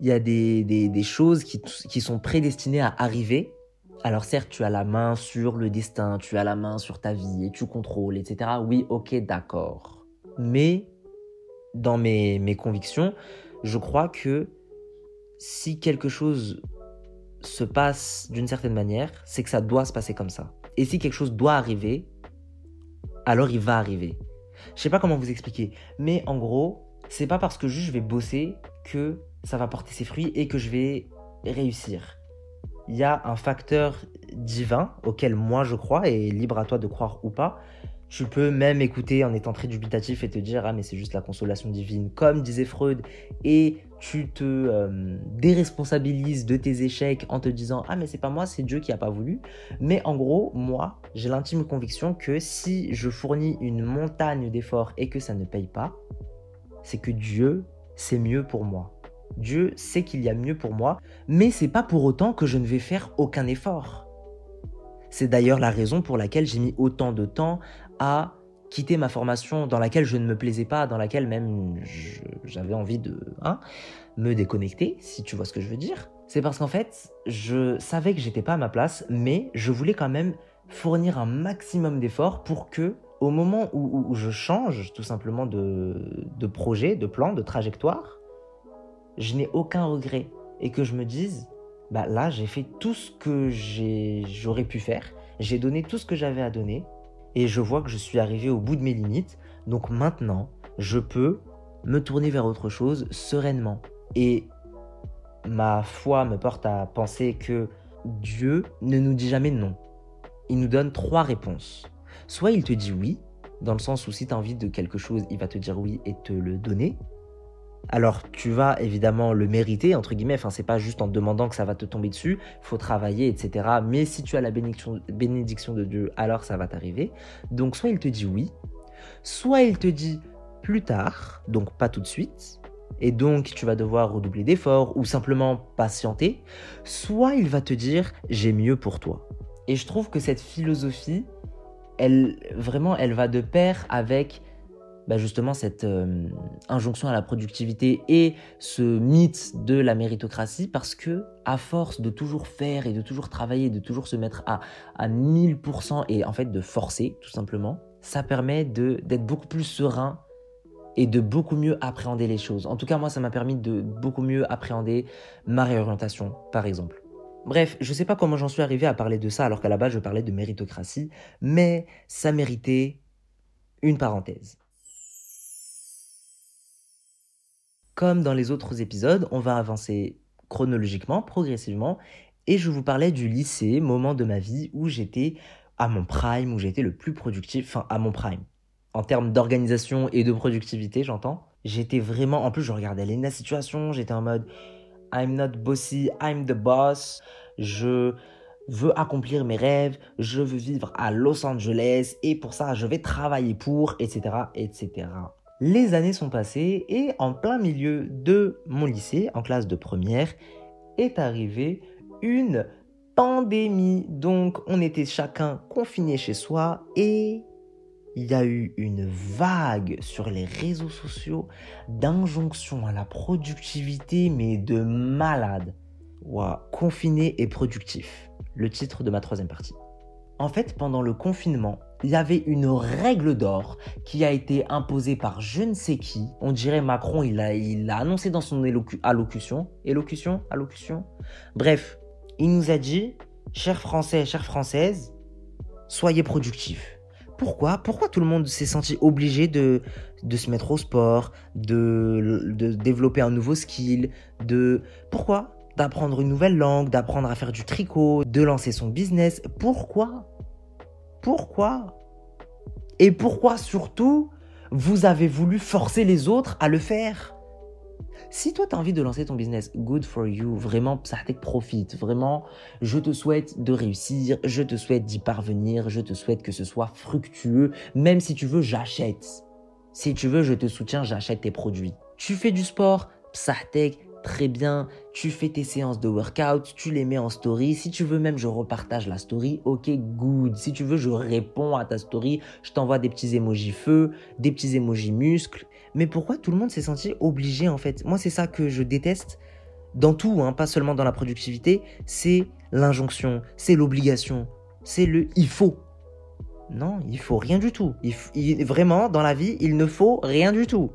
il y a des, des- des choses qui, qui sont prédestinées à arriver. Alors certes, tu as la main sur le destin, tu as la main sur ta vie et tu contrôles, etc. Oui, ok, d'accord. Mais dans mes, mes convictions, je crois que si quelque chose se passe d'une certaine manière, c'est que ça doit se passer comme ça. Et si quelque chose doit arriver, alors il va arriver. Je sais pas comment vous expliquer, mais en gros, c'est pas parce que juste je vais bosser que ça va porter ses fruits et que je vais réussir. Il y a un facteur divin auquel moi je crois et libre à toi de croire ou pas. Tu peux même écouter en étant très dubitatif et te dire ah mais c'est juste la consolation divine. Comme disait Freud et tu te euh, déresponsabilises de tes échecs en te disant ah mais c'est pas moi c'est Dieu qui a pas voulu. Mais en gros moi j'ai l'intime conviction que si je fournis une montagne d'efforts et que ça ne paye pas c'est que Dieu c'est mieux pour moi. Dieu sait qu'il y a mieux pour moi mais c'est pas pour autant que je ne vais faire aucun effort. C'est d'ailleurs la raison pour laquelle j'ai mis autant de temps à quitter ma formation dans laquelle je ne me plaisais pas, dans laquelle même j'avais envie de hein, me déconnecter, si tu vois ce que je veux dire. C'est parce qu'en fait, je savais que j'étais pas à ma place, mais je voulais quand même fournir un maximum d'efforts pour que, au moment où, je change tout simplement de, de projet, de plan, de trajectoire, je n'ai aucun regret et que je me dise, bah là, j'ai fait tout ce que j'aurais pu faire, j'ai donné tout ce que j'avais à donner, et je vois que je suis arrivé au bout de mes limites. Donc maintenant, je peux me tourner vers autre chose sereinement. Et ma foi me porte à penser que Dieu ne nous dit jamais non. Il nous donne trois réponses. Soit il te dit oui, dans le sens où si tu as envie de quelque chose, il va te dire oui et te le donner. Alors tu vas évidemment le mériter, entre guillemets, enfin c'est pas juste en te demandant que ça va te tomber dessus, faut travailler, etc. Mais si tu as la bénédiction, bénédiction de Dieu, alors ça va t'arriver. Donc soit il te dit oui, soit il te dit plus tard, donc pas tout de suite, et donc tu vas devoir redoubler d'efforts ou simplement patienter, soit il va te dire j'ai mieux pour toi. Et je trouve que cette philosophie, elle vraiment, elle va de pair avec bah, justement cette euh, injonction à la productivité et ce mythe de la méritocratie parce que à force de toujours faire et de toujours travailler, de toujours se mettre à, à 1000% et en fait de forcer tout simplement, ça permet d'être beaucoup plus serein et de beaucoup mieux appréhender les choses. En tout cas, moi, ça m'a permis de beaucoup mieux appréhender ma réorientation, par exemple. Bref, je sais pas comment j'en suis arrivé à parler de ça alors qu'à la base je parlais de méritocratie, mais ça méritait une parenthèse. Comme dans les autres épisodes, on va avancer chronologiquement, progressivement, et je vous parlais du lycée, moment de ma vie où j'étais à mon prime, où j'étais le plus productif, enfin à mon prime. En termes d'organisation et de productivité, j'entends. J'étais vraiment, en plus je regardais Lena Situation, j'étais en mode I'm not bossy, I'm the boss. Je veux accomplir mes rêves, je veux vivre à Los Angeles et pour ça je vais travailler pour, etc., etc. Les années sont passées et en plein milieu de mon lycée, en classe de première, est arrivée une pandémie. Donc on était chacun confiné chez soi et il y a eu une vague sur les réseaux sociaux d'injonctions à la productivité, mais de malade. Ouah, confiné et productif, le titre de ma troisième partie. En fait, pendant le confinement, il y avait une règle d'or qui a été imposée par je ne sais qui. On dirait Macron, il l'a annoncé dans son allocution. Élocution? Allocution? Bref, il nous a dit, chers Français, chères Françaises, soyez productifs. Pourquoi? Pourquoi tout le monde s'est senti obligé de, de se mettre au sport, de, de développer un nouveau skill, de... Pourquoi? D'apprendre une nouvelle langue, d'apprendre à faire du tricot, de lancer son business. Pourquoi? Pourquoi Et pourquoi surtout vous avez voulu forcer les autres à le faire? Si toi tu as envie de lancer ton business, good for you, vraiment ça te profite, vraiment je te souhaite de réussir, je te souhaite d'y parvenir, je te souhaite que ce soit fructueux, même si tu veux j'achète. Si tu veux je te soutiens, j'achète tes produits. Tu fais du sport, Psahtec, très bien, tu fais tes séances de workout, tu les mets en story. Si tu veux même, je repartage la story. Ok, good. Si tu veux, je réponds à ta story. Je t'envoie des petits emojis feu, des petits emojis muscles. Mais pourquoi tout le monde s'est senti obligé en fait? Moi, c'est ça que je déteste dans tout, hein, pas seulement dans la productivité. C'est l'injonction, c'est l'obligation, c'est le il faut. Non, il faut rien du tout. vraiment, dans la vie, il ne faut rien du tout.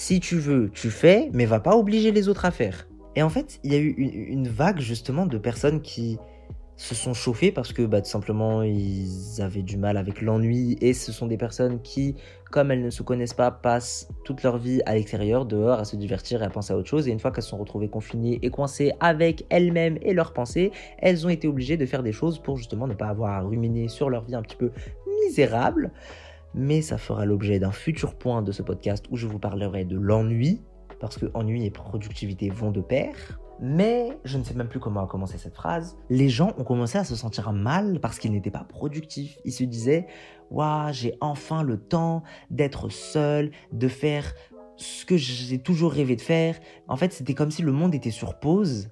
Si tu veux, tu fais, mais va pas obliger les autres à faire. Et en fait, il y a eu une, vague justement de personnes qui se sont chauffées parce que bah, tout simplement ils avaient du mal avec l'ennui et ce sont des personnes qui, comme elles ne se connaissent pas, passent toute leur vie à l'extérieur, dehors, à se divertir et à penser à autre chose. Et une fois qu'elles se sont retrouvées confinées et coincées avec elles-mêmes et leurs pensées, elles ont été obligées de faire des choses pour justement ne pas avoir à ruminer sur leur vie un petit peu misérable mais ça fera l'objet d'un futur point de ce podcast où je vous parlerai de l'ennui, parce que ennui et productivité vont de pair. Mais je ne sais même plus comment a commencé cette phrase. Les gens ont commencé à se sentir mal parce qu'ils n'étaient pas productifs. Ils se disaient Waouh, j'ai enfin le temps d'être seul, de faire ce que j'ai toujours rêvé de faire. En fait, c'était comme si le monde était sur pause.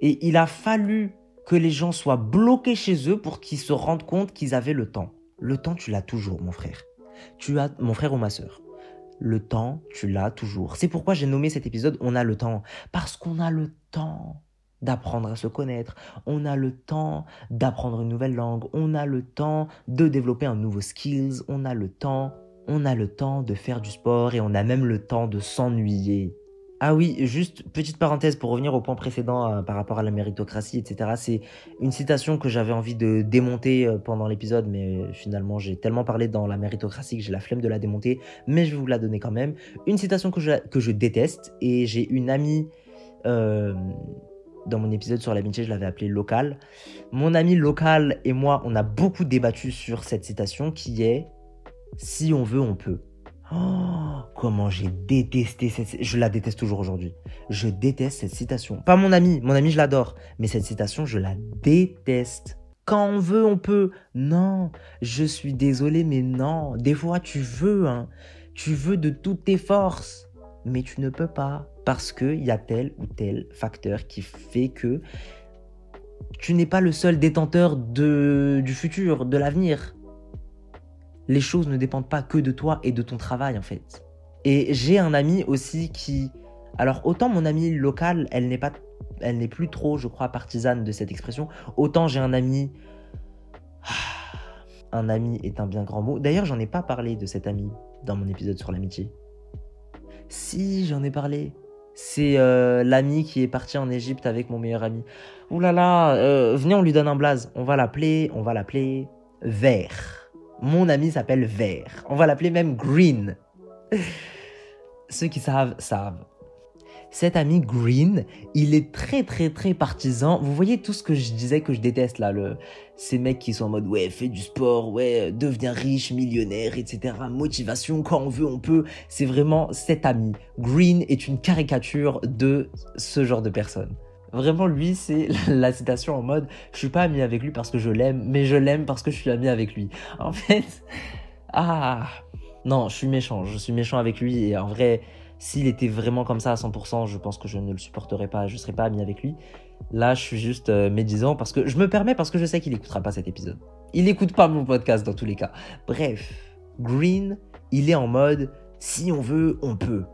Et il a fallu que les gens soient bloqués chez eux pour qu'ils se rendent compte qu'ils avaient le temps. Le temps, tu l'as toujours, mon frère. Tu as, mon frère ou ma soeur. Le temps, tu l'as toujours. C'est pourquoi j'ai nommé cet épisode On a le temps. Parce qu'on a le temps d'apprendre à se connaître. On a le temps d'apprendre une nouvelle langue. On a le temps de développer un nouveau skills. On a le temps. On a le temps de faire du sport et on a même le temps de s'ennuyer. Ah oui, juste petite parenthèse pour revenir au point précédent euh, par rapport à la méritocratie, etc. C'est une citation que j'avais envie de démonter euh, pendant l'épisode, mais euh, finalement j'ai tellement parlé dans la méritocratie que j'ai la flemme de la démonter, mais je vais vous la donner quand même. Une citation que je, déteste, et j'ai une amie, dans mon épisode sur l'amitié, je l'avais appelée locale. Mon ami local et moi, on a beaucoup débattu sur cette citation qui est ⁇ Si on veut, on peut ⁇ Oh, comment j'ai détesté cette... Je la déteste toujours aujourd'hui. Je déteste cette citation. Pas mon ami, mon ami je l'adore. Mais cette citation, je la déteste. Quand on veut, on peut. Non, je suis désolé, mais non. Des fois, tu veux, hein. Tu veux de toutes tes forces. Mais tu ne peux pas. Parce qu'il y a tel ou tel facteur qui fait que tu n'es pas le seul détenteur de, du futur, de l'avenir les choses ne dépendent pas que de toi et de ton travail en fait. Et j'ai un ami aussi qui... Alors autant mon ami local, elle n'est pas... Elle n'est plus trop, je crois, partisane de cette expression. Autant j'ai un ami... Un ami est un bien grand mot. D'ailleurs, j'en ai pas parlé de cet ami dans mon épisode sur l'amitié. Si, j'en ai parlé. C'est euh, l'ami qui est parti en Égypte avec mon meilleur ami. Ouh là là, euh, venez, on lui donne un blaze. On va l'appeler, on va l'appeler Vert. Mon ami s'appelle Vert. On va l'appeler même Green. Ceux qui savent, savent. Cet ami Green, il est très très très partisan. Vous voyez tout ce que je disais que je déteste là, le... ces mecs qui sont en mode ouais, fais du sport, ouais, deviens riche, millionnaire, etc. Motivation, quand on veut, on peut. C'est vraiment cet ami. Green est une caricature de ce genre de personne. Vraiment, lui, c'est [laughs] la citation en mode Je suis pas ami avec lui parce que je l'aime, mais je l'aime parce que je suis ami avec lui. [laughs] En fait, ah, Non, je suis méchant, je suis méchant avec lui et en vrai, s'il était vraiment comme ça à 100%, je pense que je ne le supporterais pas, je serais pas ami avec lui. Là, je suis juste euh, médisant parce que je me permets parce que je sais qu'il n'écoutera pas cet épisode. Il n'écoute pas mon podcast dans tous les cas. Bref, Green, il est en mode si on veut, on peut.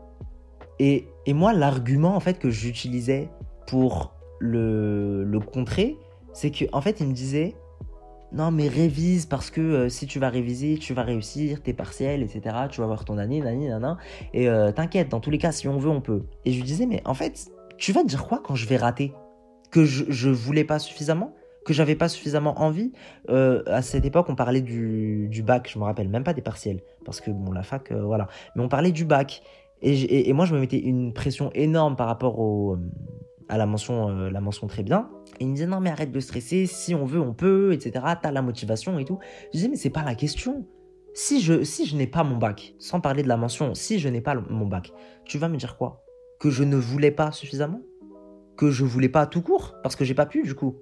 Et, et moi, l'argument en fait que j'utilisais pour le, le contrer, c'est qu'en en fait, il me disait non mais révise parce que euh, si tu vas réviser, tu vas réussir tes partiels, etc. Tu vas voir ton année, nani, nana. Et euh, t'inquiète, dans tous les cas, si on veut, on peut. Et je lui disais, mais en fait, tu vas dire quoi quand je vais rater? Que je, je voulais pas suffisamment? Que j'avais pas suffisamment envie? Euh, À cette époque, on parlait du, bac, je me rappelle même pas des partiels. Parce que bon, la fac, voilà. Mais on parlait du bac. Et, et, moi, je me mettais une pression énorme par rapport au, à la mention, la mention très bien. Et il me disait non mais arrête de stresser, si on veut on peut, etc. T'as la motivation et tout. Je disais mais c'est pas la question. Si je, si je n'ai pas mon bac, sans parler de la mention, si je n'ai pas mon bac, tu vas me dire quoi? Que je ne voulais pas suffisamment? Que je voulais pas tout court? Parce que j'ai pas pu du coup.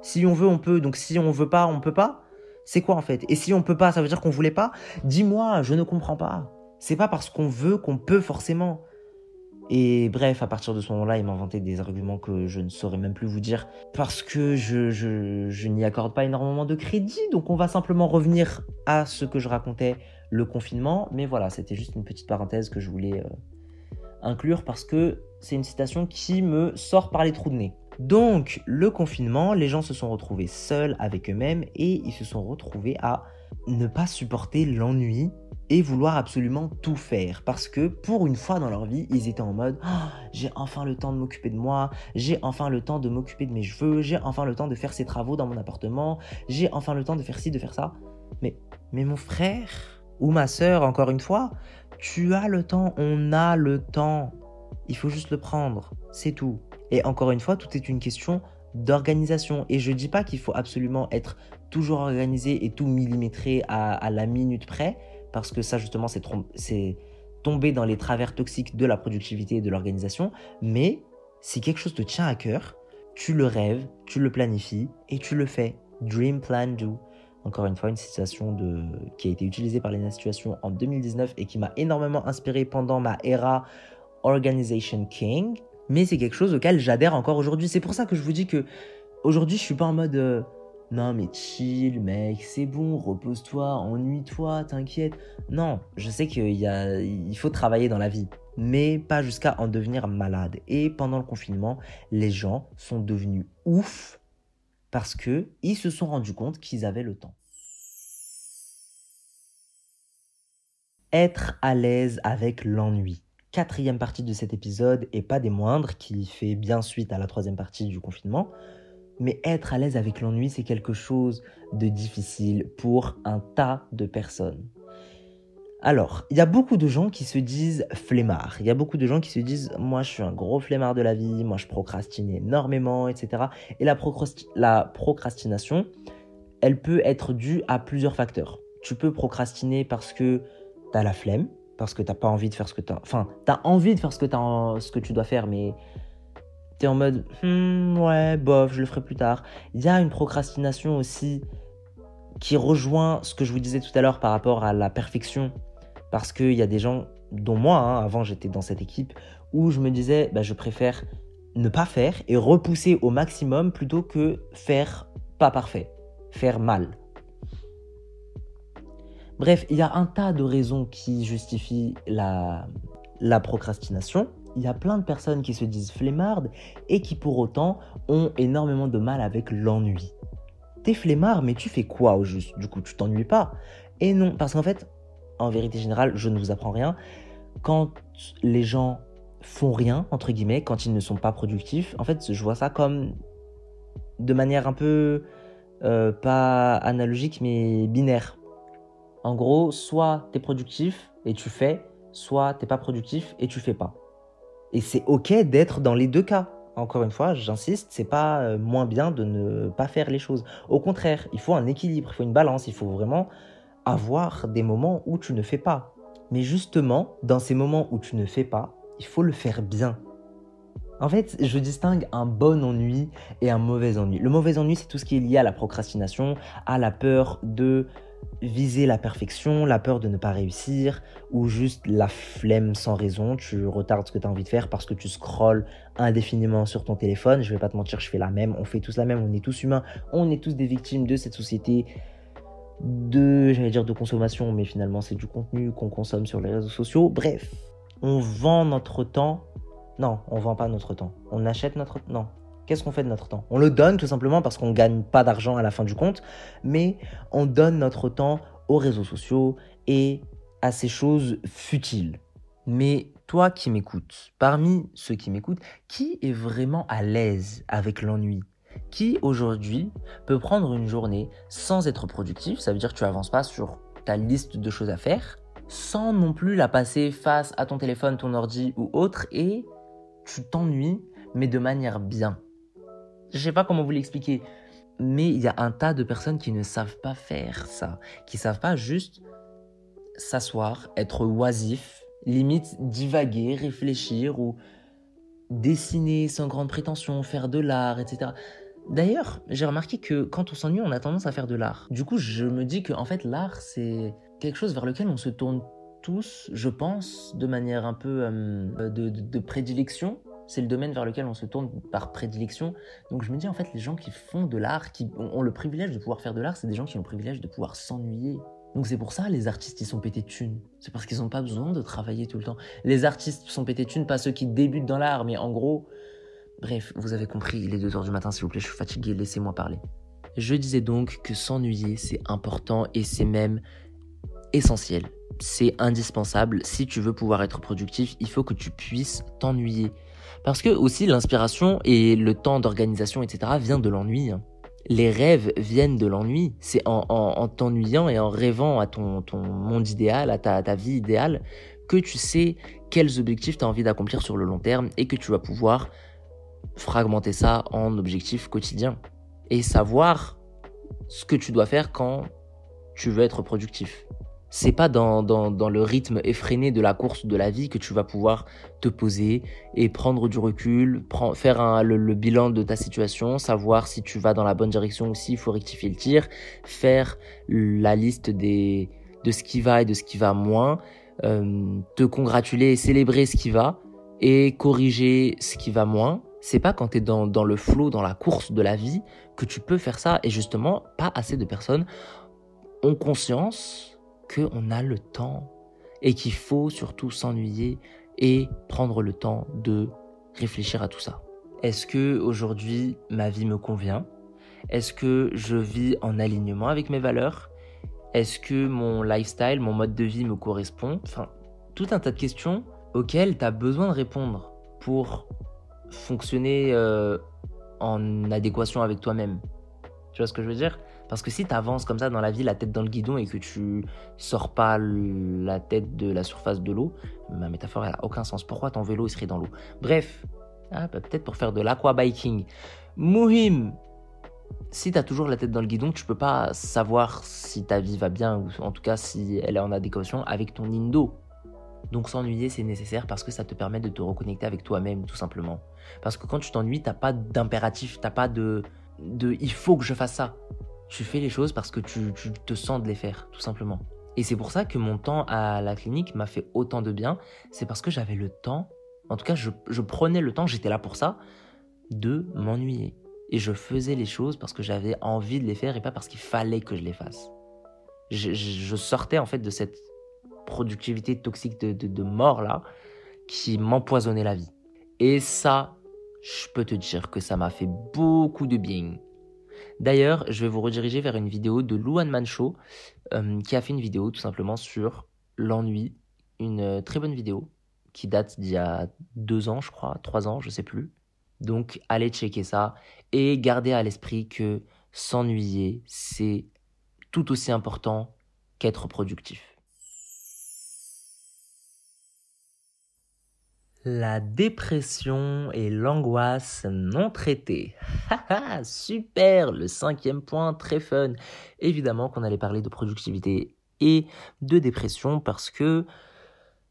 Si on veut on peut, donc si on veut pas on peut pas. C'est quoi en fait? Et si on peut pas, ça veut dire qu'on voulait pas? Dis-moi, je ne comprends pas. C'est pas parce qu'on veut qu'on peut forcément. Et bref, à partir de ce moment-là, il m'inventait des arguments que je ne saurais même plus vous dire parce que je, n'y accorde pas énormément de crédit. Donc on va simplement revenir à ce que je racontais, le confinement. Mais voilà, c'était juste une petite parenthèse que je voulais euh, inclure parce que c'est une citation qui me sort par les trous de nez. Donc le confinement, les gens se sont retrouvés seuls avec eux-mêmes et ils se sont retrouvés à ne pas supporter l'ennui et vouloir absolument tout faire parce que pour une fois dans leur vie, ils étaient en mode ah, j'ai enfin le temps de m'occuper de moi, j'ai enfin le temps de m'occuper de mes cheveux, j'ai enfin le temps de faire ces travaux dans mon appartement, j'ai enfin le temps de faire ci, de faire ça. Mais mais mon frère ou ma sœur encore une fois, tu as le temps, on a le temps. Il faut juste le prendre, c'est tout. Et encore une fois, tout est une question d'organisation. Et je dis pas qu'il faut absolument être toujours organisé et tout millimétré à la minute près parce que ça justement c'est tomber dans les travers toxiques de la productivité et de l'organisation, mais si quelque chose te tient à cœur, tu le rêves, tu le planifies et tu le fais. Dream Plan Do. Encore une fois, une situation de... qui a été utilisée par les Situation en 2019 et qui m'a énormément inspiré pendant ma era Organization King. Mais c'est quelque chose auquel j'adhère encore aujourd'hui. C'est pour ça que je vous dis que aujourd'hui, je suis pas en mode euh, non mais chill mec, c'est bon, repose-toi, ennuie-toi, t'inquiète. Non, je sais qu'il a, il faut travailler dans la vie, mais pas jusqu'à en devenir malade. Et pendant le confinement, les gens sont devenus ouf parce que ils se sont rendus compte qu'ils avaient le temps. Être à l'aise avec l'ennui. Quatrième partie de cet épisode et pas des moindres qui fait bien suite à la troisième partie du confinement. Mais être à l'aise avec l'ennui, c'est quelque chose de difficile pour un tas de personnes. Alors, il y a beaucoup de gens qui se disent flemmards. Il y a beaucoup de gens qui se disent moi je suis un gros flemmard de la vie, moi je procrastine énormément, etc. Et la, procrastination, elle peut être due à plusieurs facteurs. Tu peux procrastiner parce que tu as la flemme, parce que tu n'as pas envie de faire ce que tu. Enfin, tu as envie de faire ce que tu dois faire, mais T'es en mode, hmm, ouais, bof, je le ferai plus tard. Il y a une procrastination aussi qui rejoint ce que je vous disais tout à l'heure par rapport à la perfection. Parce qu'il y a des gens, dont moi, hein, avant j'étais dans cette équipe, où je me disais, bah, je préfère ne pas faire et repousser au maximum plutôt que faire pas parfait, faire mal. Bref, il y a un tas de raisons qui justifient la, la procrastination il y a plein de personnes qui se disent flemmardes et qui pour autant ont énormément de mal avec l'ennui. T'es flemmard, mais tu fais quoi au juste? Du coup, tu t'ennuies pas Et non, parce qu'en fait, en vérité générale, je ne vous apprends rien. Quand les gens font rien, entre guillemets, quand ils ne sont pas productifs, en fait, je vois ça comme de manière un peu euh, pas analogique, mais binaire. En gros, soit tu es productif et tu fais, soit t'es pas productif et tu fais pas. Et c'est ok d'être dans les deux cas. Encore une fois, j'insiste, c'est pas euh, moins bien de ne pas faire les choses. Au contraire, il faut un équilibre, il faut une balance, il faut vraiment avoir des moments où tu ne fais pas. Mais justement, dans ces moments où tu ne fais pas, il faut le faire bien. En fait, je distingue un bon ennui et un mauvais ennui. Le mauvais ennui, c'est tout ce qui est lié à la procrastination, à la peur de viser la perfection, la peur de ne pas réussir, ou juste la flemme sans raison, tu retardes ce que tu as envie de faire parce que tu scrolles indéfiniment sur ton téléphone. Je vais pas te mentir, je fais la même, on fait tous la même, on est tous humains, on est tous des victimes de cette société de, j'allais dire de consommation, mais finalement c'est du contenu qu'on consomme sur les réseaux sociaux. Bref, on vend notre temps. Non, on vend pas notre temps. On achète notre... Non, Qu'est-ce qu'on fait de notre temps? On le donne tout simplement parce qu'on ne gagne pas d'argent à la fin du compte, mais on donne notre temps aux réseaux sociaux et à ces choses futiles. Mais toi qui m'écoutes, parmi ceux qui m'écoutent, qui est vraiment à l'aise avec l'ennui? Qui aujourd'hui peut prendre une journée sans être productif? Ça veut dire que tu avances pas sur ta liste de choses à faire, sans non plus la passer face à ton téléphone, ton ordi ou autre, et tu t'ennuies, mais de manière bien. Je sais pas comment vous l'expliquer, mais il y a un tas de personnes qui ne savent pas faire ça, qui savent pas juste s'asseoir, être oisif, limite divaguer, réfléchir ou dessiner sans grande prétention, faire de l'art, etc. D'ailleurs, j'ai remarqué que quand on s'ennuie, on a tendance à faire de l'art. Du coup, je me dis que en fait, l'art, c'est quelque chose vers lequel on se tourne tous, je pense, de manière un peu euh, de prédilection c'est le domaine vers lequel on se tourne par prédilection. Donc je me dis en fait, les gens qui font de l'art, qui ont le privilège de pouvoir faire de l'art, c'est des gens qui ont le privilège de pouvoir s'ennuyer. Donc c'est pour ça les artistes ils sont pétés thunes. C'est parce qu'ils n'ont pas besoin de travailler tout le temps. Les artistes sont pétés thunes, pas ceux qui débutent dans l'art, mais en gros, bref, vous avez compris, il est 2h du matin s'il vous plaît, je suis fatigué, laissez-moi parler. Je disais donc que s'ennuyer c'est important et c'est même essentiel. C'est indispensable. Si tu veux pouvoir être productif, il faut que tu puisses t'ennuyer. Parce que aussi l'inspiration et le temps d'organisation, etc. vient de l'ennui. Les rêves viennent de l'ennui. C'est en, t'ennuyant et en rêvant à ton, ton monde idéal, à ta, ta vie idéale, que tu sais quels objectifs tu as envie d'accomplir sur le long terme et que tu vas pouvoir fragmenter ça en objectifs quotidiens. Et savoir ce que tu dois faire quand tu veux être productif c'est pas dans, dans, le rythme effréné de la course de la vie que tu vas pouvoir te poser et prendre du recul, faire le, bilan de ta situation, savoir si tu vas dans la bonne direction ou s'il faut rectifier le tir, faire la liste des, de ce qui va et de ce qui va moins, euh, te congratuler et célébrer ce qui va et corriger ce qui va moins. C'est pas quand tu es dans, dans le flow, dans la course de la vie que tu peux faire ça. Et justement, pas assez de personnes ont conscience qu'on a le temps et qu'il faut surtout s'ennuyer et prendre le temps de réfléchir à tout ça. Est-ce que aujourd'hui ma vie me convient? Est-ce que je vis en alignement avec mes valeurs? Est-ce que mon lifestyle, mon mode de vie me correspond? Enfin, tout un tas de questions auxquelles tu as besoin de répondre pour fonctionner euh, en adéquation avec toi-même. Tu vois ce que je veux dire? Parce que si tu avances comme ça dans la vie, la tête dans le guidon, et que tu sors pas la tête de la surface de l'eau, ma métaphore, elle a aucun sens. Pourquoi ton vélo, il serait dans l'eau? Bref, ah, bah, peut-être pour faire de l'aquabiking. Mouhim si tu as toujours la tête dans le guidon, tu peux pas savoir si ta vie va bien, ou en tout cas si elle est en adéquation avec ton indo. Donc s'ennuyer, c'est nécessaire parce que ça te permet de te reconnecter avec toi-même, tout simplement. Parce que quand tu t'ennuies, t'as pas d'impératif, t'as pas de, de il faut que je fasse ça tu fais les choses parce que tu, te sens de les faire, tout simplement. Et c'est pour ça que mon temps à la clinique m'a fait autant de bien. C'est parce que j'avais le temps, en tout cas, je, prenais le temps, j'étais là pour ça, de m'ennuyer. Et je faisais les choses parce que j'avais envie de les faire et pas parce qu'il fallait que je les fasse. Je, sortais en fait de cette productivité toxique de, mort là qui m'empoisonnait la vie. Et ça, je peux te dire que ça m'a fait beaucoup de bien. D'ailleurs, je vais vous rediriger vers une vidéo de Luan Mancho, euh, qui a fait une vidéo tout simplement sur l'ennui. Une euh, très bonne vidéo qui date d'il y a deux ans, je crois, trois ans, je sais plus. Donc, allez checker ça et gardez à l'esprit que s'ennuyer, c'est tout aussi important qu'être productif. La dépression et l'angoisse non traitées. Super, le cinquième point, très fun. Évidemment qu'on allait parler de productivité et de dépression parce que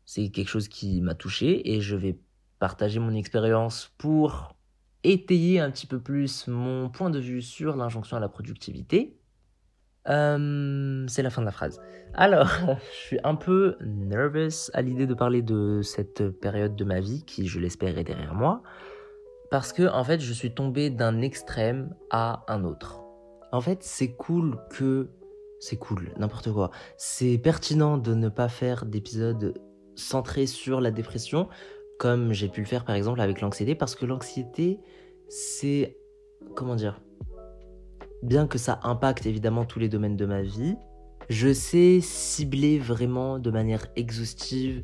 c'est quelque chose qui m'a touché et je vais partager mon expérience pour étayer un petit peu plus mon point de vue sur l'injonction à la productivité. Euh, c'est la fin de la phrase. Alors, [laughs] je suis un peu nervous à l'idée de parler de cette période de ma vie qui, je l'espère, est derrière moi. Parce que, en fait, je suis tombé d'un extrême à un autre. En fait, c'est cool que. C'est cool, n'importe quoi. C'est pertinent de ne pas faire d'épisodes centrés sur la dépression, comme j'ai pu le faire par exemple avec l'anxiété, parce que l'anxiété, c'est. Comment dire Bien que ça impacte évidemment tous les domaines de ma vie, je sais cibler vraiment de manière exhaustive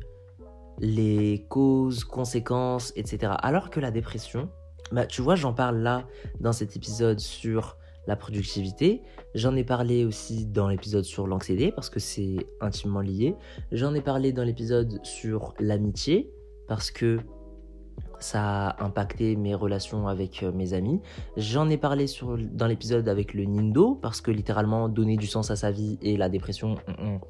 les causes, conséquences, etc. Alors que la dépression, bah, tu vois, j'en parle là dans cet épisode sur la productivité. J'en ai parlé aussi dans l'épisode sur l'anxiété parce que c'est intimement lié. J'en ai parlé dans l'épisode sur l'amitié parce que ça a impacté mes relations avec euh, mes amis. J'en ai parlé dans l'épisode avec le Nindo parce que littéralement donner du sens à sa vie et la dépression, mm, mm,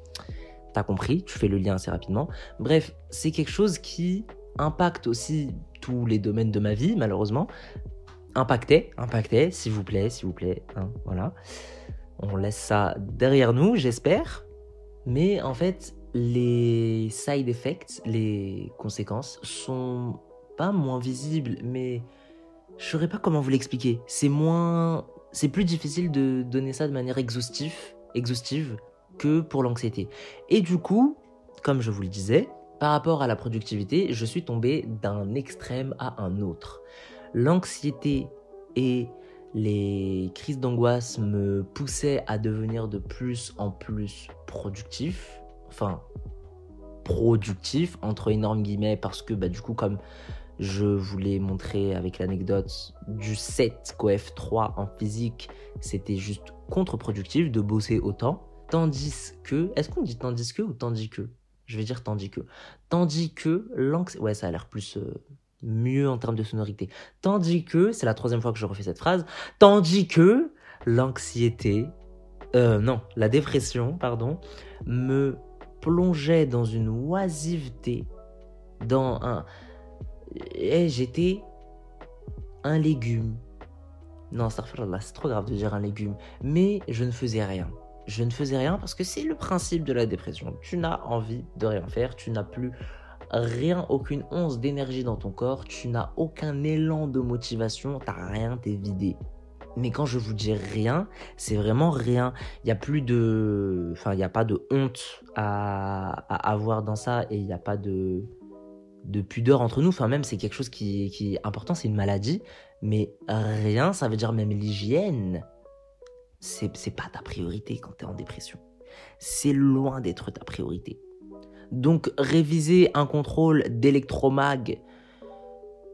t'as compris, tu fais le lien assez rapidement. Bref, c'est quelque chose qui impacte aussi tous les domaines de ma vie, malheureusement. Impactait, impactait, s'il vous plaît, s'il vous plaît. Hein, voilà. On laisse ça derrière nous, j'espère. Mais en fait, les side effects, les conséquences, sont moins visibles, mais je saurais pas comment vous l'expliquer. C'est moins. C'est plus difficile de donner ça de manière exhaustive, exhaustive que pour l'anxiété. Et du coup, comme je vous le disais, par rapport à la productivité, je suis tombé d'un extrême à un autre. L'anxiété et les crises d'angoisse me poussaient à devenir de plus en plus productif. Enfin, productif, entre énormes guillemets, parce que bah, du coup, comme je voulais montrer avec l'anecdote du 7 COF 3 en physique, c'était juste contre-productif de bosser autant. Tandis que, est-ce qu'on dit tandis que ou tandis que? Je vais dire tandis que. Tandis que l'anxiété. Ouais, ça a l'air plus. Euh, mieux en termes de sonorité. Tandis que, c'est la troisième fois que je refais cette phrase, tandis que l'anxiété, euh, non, la dépression, pardon, me plongeait dans une oisiveté, dans un... Et j'étais un légume. Non, c'est trop grave de dire un légume. Mais je ne faisais rien je ne faisais rien parce que c'est le principe de la dépression. Tu n'as envie de rien faire, tu n'as plus rien, aucune once d'énergie dans ton corps, tu n'as aucun élan de motivation, t'as rien, t'es vidé. Mais quand je vous dis rien, c'est vraiment rien. Il n'y a plus de. Enfin, il n'y a pas de honte à, avoir dans ça et il n'y a pas de, de pudeur entre nous. Enfin, même, c'est quelque chose qui, qui est important, c'est une maladie. Mais rien, ça veut dire même l'hygiène c'est pas ta priorité quand tu es en dépression. C'est loin d'être ta priorité. Donc réviser un contrôle d'électromag,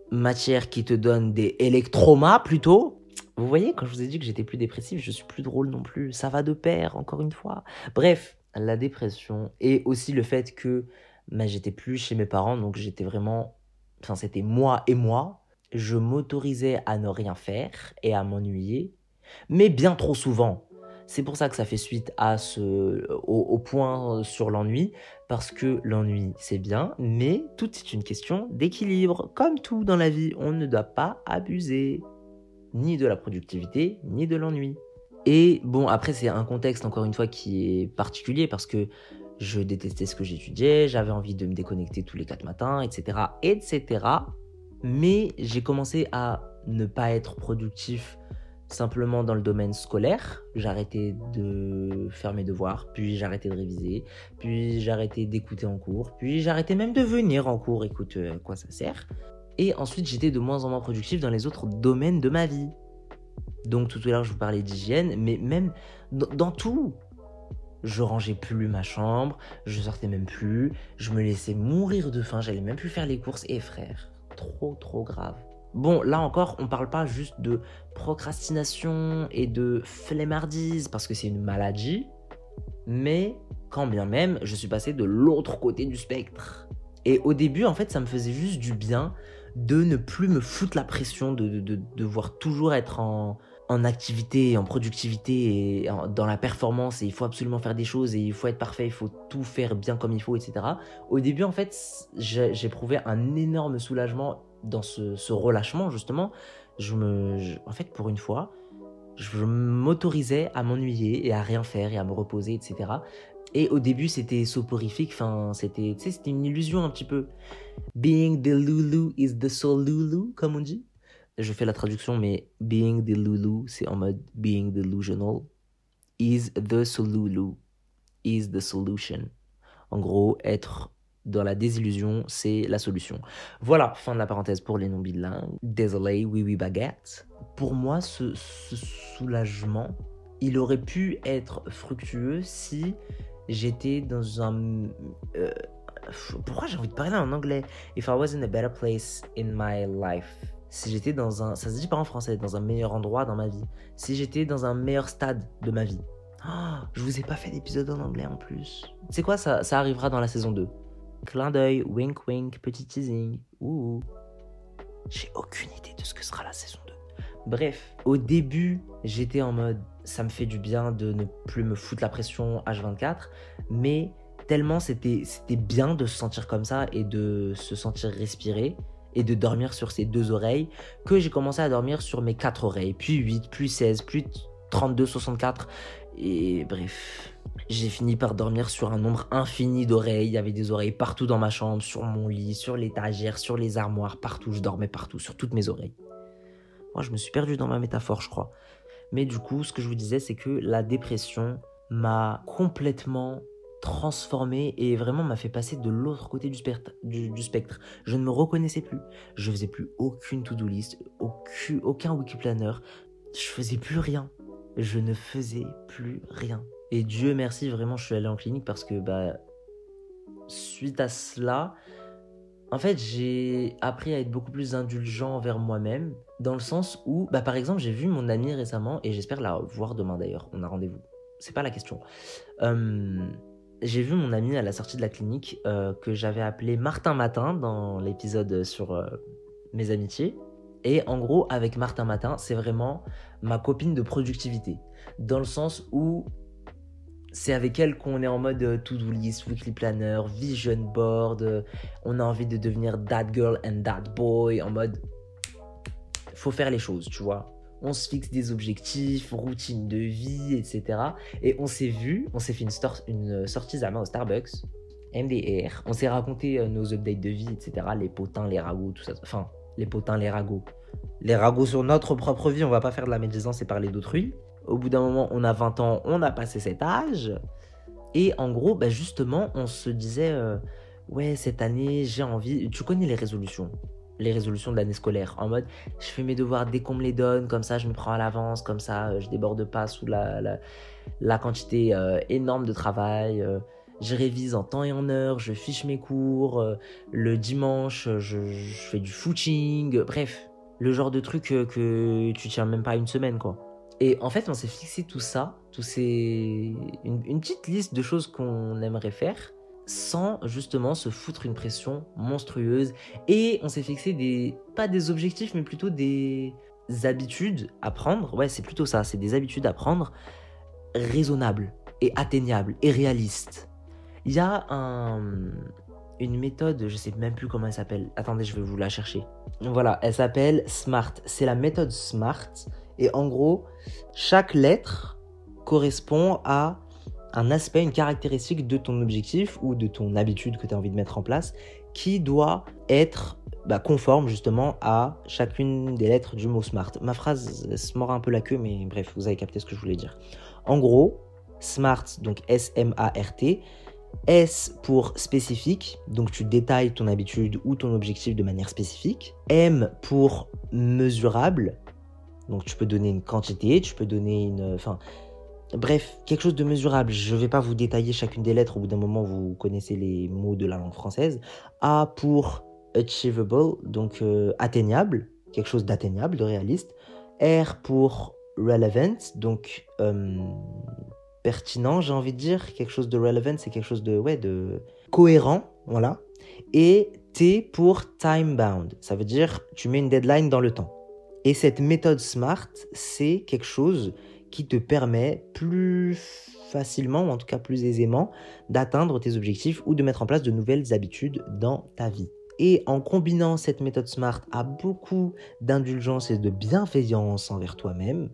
matière qui te donne des électromas plutôt. Vous voyez, quand je vous ai dit que j'étais plus dépressif, je suis plus drôle non plus. Ça va de pair, encore une fois. Bref, la dépression et aussi le fait que bah, j'étais plus chez mes parents, donc j'étais vraiment... Enfin, c'était moi et moi. Je m'autorisais à ne rien faire et à m'ennuyer mais bien trop souvent. C'est pour ça que ça fait suite à ce, au, point sur l'ennui, parce que l'ennui c'est bien, mais tout est une question d'équilibre. Comme tout dans la vie, on ne doit pas abuser ni de la productivité, ni de l'ennui. Et bon, après c'est un contexte encore une fois qui est particulier parce que je détestais ce que j'étudiais, j'avais envie de me déconnecter tous les quatre matins, etc., etc. Mais j'ai commencé à ne pas être productif simplement dans le domaine scolaire. J'arrêtais de faire mes devoirs, puis j'arrêtais de réviser, puis j'arrêtais d'écouter en cours, puis j'arrêtais même de venir en cours, écoute, euh, à quoi ça sert? Et ensuite, j'étais de moins en moins productif dans les autres domaines de ma vie. Donc tout à l'heure, je vous parlais d'hygiène, mais même dans, tout. Je rangeais plus ma chambre, je sortais même plus, je me laissais mourir de faim, j'allais même plus faire les courses. Et frère, trop trop grave. Bon, là encore, on parle pas juste de procrastination et de flemmardise parce que c'est une maladie, mais quand bien même, je suis passé de l'autre côté du spectre. Et au début, en fait, ça me faisait juste du bien de ne plus me foutre la pression, de, devoir toujours être en, en activité, en productivité et dans la performance et il faut absolument faire des choses et il faut être parfait, il faut tout faire bien comme il faut, etc. Au début, en fait, j'éprouvais un énorme soulagement dans ce, relâchement, justement, je me, en fait, pour une fois, Je m'autorisais à m'ennuyer et à rien faire et à me reposer, etc. Et au début, c'était soporifique, enfin, c'était, c'était une illusion un petit peu. Being the Lulu is the soul Lulu, comme on dit. Je fais la traduction, mais being the Lulu, c'est en mode being delusional. Is the Lulu is the solution. En gros, être dans la désillusion, c'est la solution. Voilà, fin de la parenthèse pour les non-bilingues. Désolé, oui, oui, baguette. Pour moi, ce, soulagement, il aurait pu être fructueux si j'étais dans un... Euh, pourquoi j'ai envie de parler en anglais? If I was in a better place in my life. Si j'étais dans un... Ça se dit pas en français, dans un meilleur endroit dans ma vie. Si j'étais dans un meilleur stade de ma vie. Oh, je vous ai pas fait d'épisode en anglais en plus. C'est quoi ça Ça arrivera dans la saison 2. Clin d'œil, wink wink, petit teasing. Ouh. J'ai aucune idée de ce que sera la saison 2. Bref, au début, j'étais en mode ça me fait du bien de ne plus me foutre la pression H24, mais tellement c'était bien de se sentir comme ça et de se sentir respirer et de dormir sur ses deux oreilles que j'ai commencé à dormir sur mes quatre oreilles, puis 8, puis 16, puis 32, 64 et bref, j'ai fini par dormir sur un nombre infini d'oreilles. Il y avait des oreilles partout dans ma chambre, sur mon lit, sur l'étagère, sur les armoires, partout. Je dormais partout, sur toutes mes oreilles. Moi, je me suis perdu dans ma métaphore, je crois. Mais du coup, ce que je vous disais, c'est que la dépression m'a complètement transformé et vraiment m'a fait passer de l'autre côté du, spectre. Je ne me reconnaissais plus. Je faisais plus aucune to-do list, aucun, aucun wiki planner. Je faisais plus rien je ne faisais plus rien. Et Dieu merci, vraiment, je suis allé en clinique parce que, bah, suite à cela, en fait, j'ai appris à être beaucoup plus indulgent envers moi-même, dans le sens où, bah, par exemple, j'ai vu mon amie récemment, et j'espère la voir demain d'ailleurs, on a rendez-vous. C'est pas la question. Euh, j'ai vu mon ami à la sortie de la clinique, euh, que j'avais appelé Martin Matin dans l'épisode sur euh, mes amitiés. Et en gros, avec Martin Matin, c'est vraiment ma copine de productivité. Dans le sens où c'est avec elle qu'on est en mode euh, to-do list, weekly planner, vision board. On a envie de devenir that girl and that boy. En mode, faut faire les choses, tu vois. On se fixe des objectifs, routine de vie, etc. Et on s'est vu, on s'est fait une, une sortie à main au Starbucks, MDR. On s'est raconté euh, nos updates de vie, etc. Les potins, les ragots, tout ça. Enfin, les potins, les ragots. Les ragots sur notre propre vie, on va pas faire de la médisance et parler d'autrui. Au bout d'un moment, on a 20 ans, on a passé cet âge. Et en gros, bah justement, on se disait, euh, ouais, cette année, j'ai envie. Tu connais les résolutions? Les résolutions de l'année scolaire en mode je fais mes devoirs dès qu'on me les donne comme ça je me prends à l'avance comme ça euh, je déborde pas sous la, la, quantité euh, énorme de travail je révise en temps et en heure, je fiche mes cours, euh, le dimanche, je, fais du footing, bref, le genre de truc que, tu tiens même pas une semaine, quoi. Et en fait, on s'est fixé tout ça, tout ces... une, petite liste de choses qu'on aimerait faire, sans justement se foutre une pression monstrueuse. Et on s'est fixé des, pas des objectifs, mais plutôt des habitudes à prendre. Ouais, c'est plutôt ça, c'est des habitudes à prendre raisonnables et atteignables et réalistes. Il y a une méthode, je sais même plus comment elle s'appelle. Attendez, je vais vous la chercher. Voilà, elle s'appelle SMART. C'est la méthode SMART. Et en gros, chaque lettre correspond à un aspect, une caractéristique de ton objectif ou de ton habitude que tu as envie de mettre en place qui doit être bah, conforme justement à chacune des lettres du mot SMART. Ma phrase se mord un peu la queue, mais bref, vous avez capté ce que je voulais dire. En gros, SMART, donc S-M-A-R-T, S pour spécifique, donc tu détailles ton habitude ou ton objectif de manière spécifique. M pour mesurable, donc tu peux donner une quantité, tu peux donner une... Enfin, bref, quelque chose de mesurable. Je ne vais pas vous détailler chacune des lettres, au bout d'un moment vous connaissez les mots de la langue française. A pour achievable, donc euh, atteignable, quelque chose d'atteignable, de réaliste. R pour relevant, donc euh, pertinent, j'ai envie de dire, quelque chose de relevant, c'est quelque chose de, ouais, de cohérent, voilà. Et T pour time bound, ça veut dire tu mets une deadline dans le temps. Et cette méthode SMART, c'est quelque chose qui te permet plus facilement, ou en tout cas plus aisément, d'atteindre tes objectifs ou de mettre en place de nouvelles habitudes dans ta vie. Et en combinant cette méthode SMART à beaucoup d'indulgence et de bienveillance envers toi-même,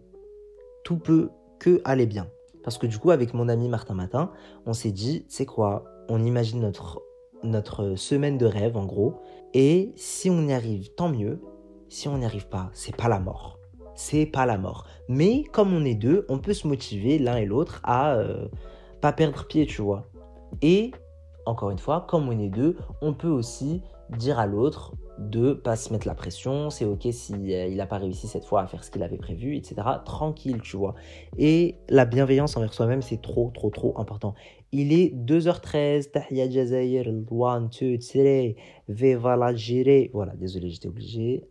tout peut que aller bien. Parce que du coup, avec mon ami Martin Matin, on s'est dit, c'est quoi On imagine notre, notre semaine de rêve, en gros. Et si on y arrive, tant mieux. Si on n'y arrive pas, c'est pas la mort. C'est pas la mort. Mais comme on est deux, on peut se motiver l'un et l'autre à euh, pas perdre pied, tu vois. Et encore une fois, comme on est deux, on peut aussi dire à l'autre de pas se mettre la pression, c'est ok si euh, il n'a pas réussi cette fois à faire ce qu'il avait prévu, etc. Tranquille, tu vois. Et la bienveillance envers soi-même, c'est trop, trop, trop important. Il est 2h13, Tahia Jazair, 1, 2, 3, Viva. Voilà, désolé, j'étais obligé.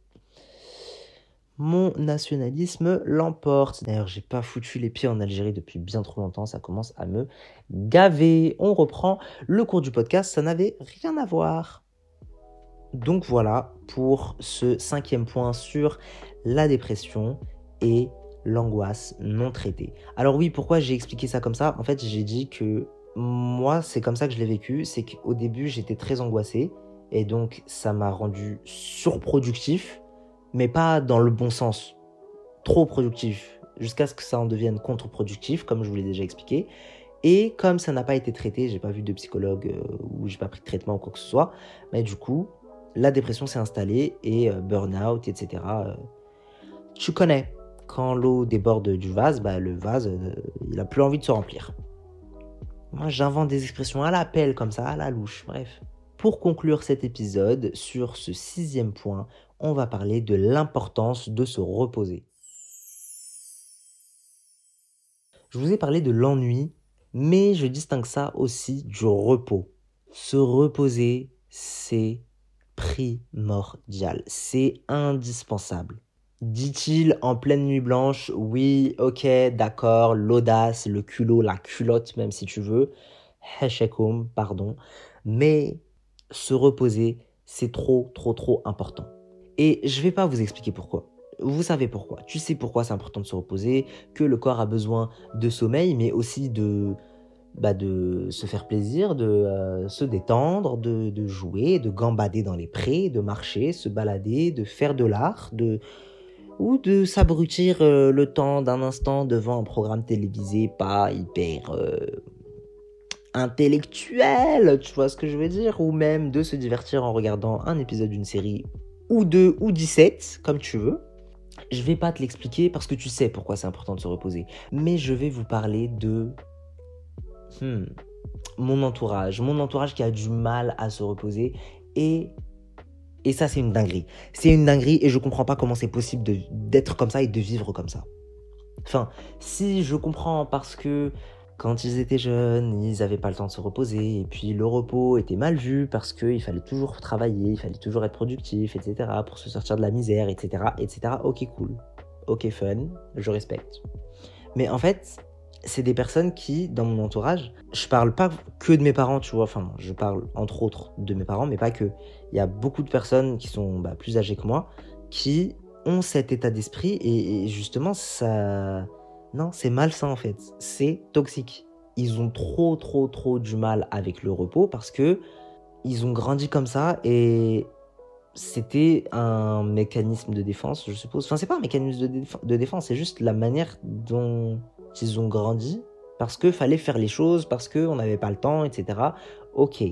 Mon nationalisme l'emporte. D'ailleurs, j'ai pas foutu les pieds en Algérie depuis bien trop longtemps, ça commence à me gaver. On reprend le cours du podcast, ça n'avait rien à voir. Donc voilà pour ce cinquième point sur la dépression et l'angoisse non traitée. Alors oui, pourquoi j'ai expliqué ça comme ça? En fait, j'ai dit que moi, c'est comme ça que je l'ai vécu. C'est qu'au début, j'étais très angoissé. Et donc, ça m'a rendu surproductif, mais pas dans le bon sens. Trop productif, jusqu'à ce que ça en devienne contre-productif, comme je vous l'ai déjà expliqué. Et comme ça n'a pas été traité, j'ai pas vu de psychologue euh, ou j'ai pas pris de traitement ou quoi que ce soit, mais du coup, la dépression s'est installée et euh, burn-out, etc. Euh, tu connais, quand l'eau déborde du vase, bah, le vase, euh, il a plus envie de se remplir. Moi, j'invente des expressions à l'appel comme ça, à la louche, bref. Pour conclure cet épisode, sur ce sixième point, on va parler de l'importance de se reposer. Je vous ai parlé de l'ennui, mais je distingue ça aussi du repos. Se reposer, c'est primordial. C'est indispensable. Dit-il en pleine nuit blanche, oui, ok, d'accord, l'audace, le culot, la culotte, même si tu veux, heshekum, pardon, mais se reposer, c'est trop, trop, trop important. Et je vais pas vous expliquer pourquoi. Vous savez pourquoi. Tu sais pourquoi c'est important de se reposer, que le corps a besoin de sommeil, mais aussi de, bah, de se faire plaisir, de euh, se détendre, de, de, jouer, de gambader dans les prés, de marcher, se balader, de faire de l'art, de ou de s'abrutir euh, le temps d'un instant devant un programme télévisé pas hyper euh, intellectuel, tu vois ce que je veux dire, ou même de se divertir en regardant un épisode d'une série ou deux ou 17, comme tu veux. Je vais pas te l'expliquer parce que tu sais pourquoi c'est important de se reposer, mais je vais vous parler de Hmm. mon entourage, mon entourage qui a du mal à se reposer et et ça c'est une dinguerie. C'est une dinguerie et je comprends pas comment c'est possible d'être comme ça et de vivre comme ça. Enfin, si je comprends parce que quand ils étaient jeunes, ils n'avaient pas le temps de se reposer, et puis le repos était mal vu parce qu'il fallait toujours travailler, il fallait toujours être productif, etc., pour se sortir de la misère, etc., etc. Ok, cool. Ok, fun, je respecte. Mais en fait, c'est des personnes qui, dans mon entourage, je parle pas que de mes parents, tu vois, enfin, je parle entre autres de mes parents, mais pas que. Il y a beaucoup de personnes qui sont bah, plus âgées que moi qui ont cet état d'esprit et, justement, ça. Non, c'est malsain en fait. C'est toxique. Ils ont trop, trop, trop du mal avec le repos parce que ils ont grandi comme ça et c'était un mécanisme de défense, je suppose. Enfin, c'est pas un mécanisme de, défense, c'est juste la manière dont ils ont grandi parce qu'il fallait faire les choses, parce qu'on n'avait pas le temps, etc. Ok.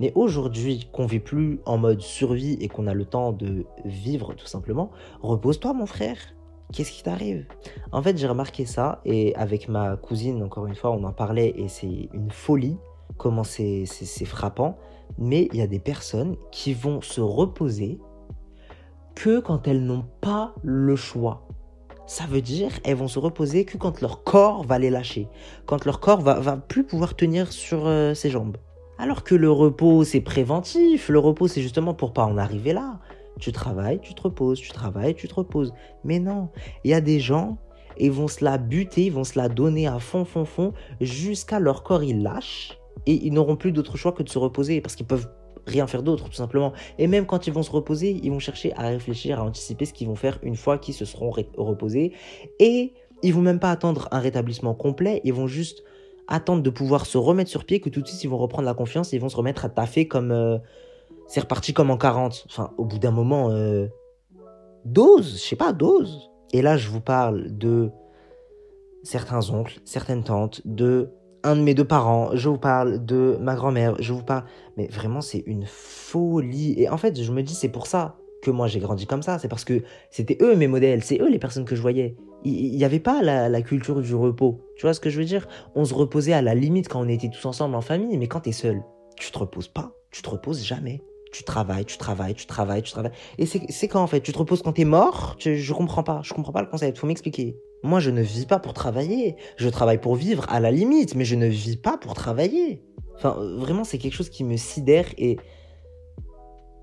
Mais aujourd'hui, qu'on vit plus en mode survie et qu'on a le temps de vivre tout simplement, repose-toi mon frère. Qu'est-ce qui t'arrive? En fait, j'ai remarqué ça et avec ma cousine, encore une fois, on en parlait et c'est une folie comment c'est frappant. Mais il y a des personnes qui vont se reposer que quand elles n'ont pas le choix ça veut dire elles vont se reposer que quand leur corps va les lâcher, quand leur corps va, va plus pouvoir tenir sur euh, ses jambes. Alors que le repos c'est préventif, le repos c'est justement pour pas en arriver là. Tu travailles, tu te reposes, tu travailles, tu te reposes. Mais non, il y a des gens, ils vont se la buter, ils vont se la donner à fond, fond, fond, jusqu'à leur corps il lâche et ils n'auront plus d'autre choix que de se reposer parce qu'ils peuvent rien faire d'autre, tout simplement. Et même quand ils vont se reposer, ils vont chercher à réfléchir, à anticiper ce qu'ils vont faire une fois qu'ils se seront reposés. Et ils vont même pas attendre un rétablissement complet, ils vont juste attendre de pouvoir se remettre sur pied, que tout de suite ils vont reprendre la confiance, et ils vont se remettre à taffer comme... Euh, c'est reparti comme en 40. Enfin, au bout d'un moment, euh, dose, je sais pas, dose. Et là, je vous parle de certains oncles, certaines tantes, de un de mes deux parents, je vous parle de ma grand-mère, je vous parle... Mais vraiment, c'est une folie. Et en fait, je me dis, c'est pour ça que moi j'ai grandi comme ça. C'est parce que c'était eux mes modèles, c'est eux les personnes que je voyais. Il n'y avait pas la, la, culture du repos. Tu vois ce que je veux dire? On se reposait à la limite quand on était tous ensemble en famille, mais quand tu es seul, tu te reposes pas. Tu te reposes jamais. Tu travailles, tu travailles, tu travailles, tu travailles. Et c'est quand en fait? Tu te reposes quand tu es mort? Je Je comprends pas. Je comprends pas le concept. Faut m'expliquer. Moi, je ne vis pas pour travailler. Je travaille pour vivre à la limite, mais je ne vis pas pour travailler. Enfin, vraiment, c'est quelque chose qui me sidère et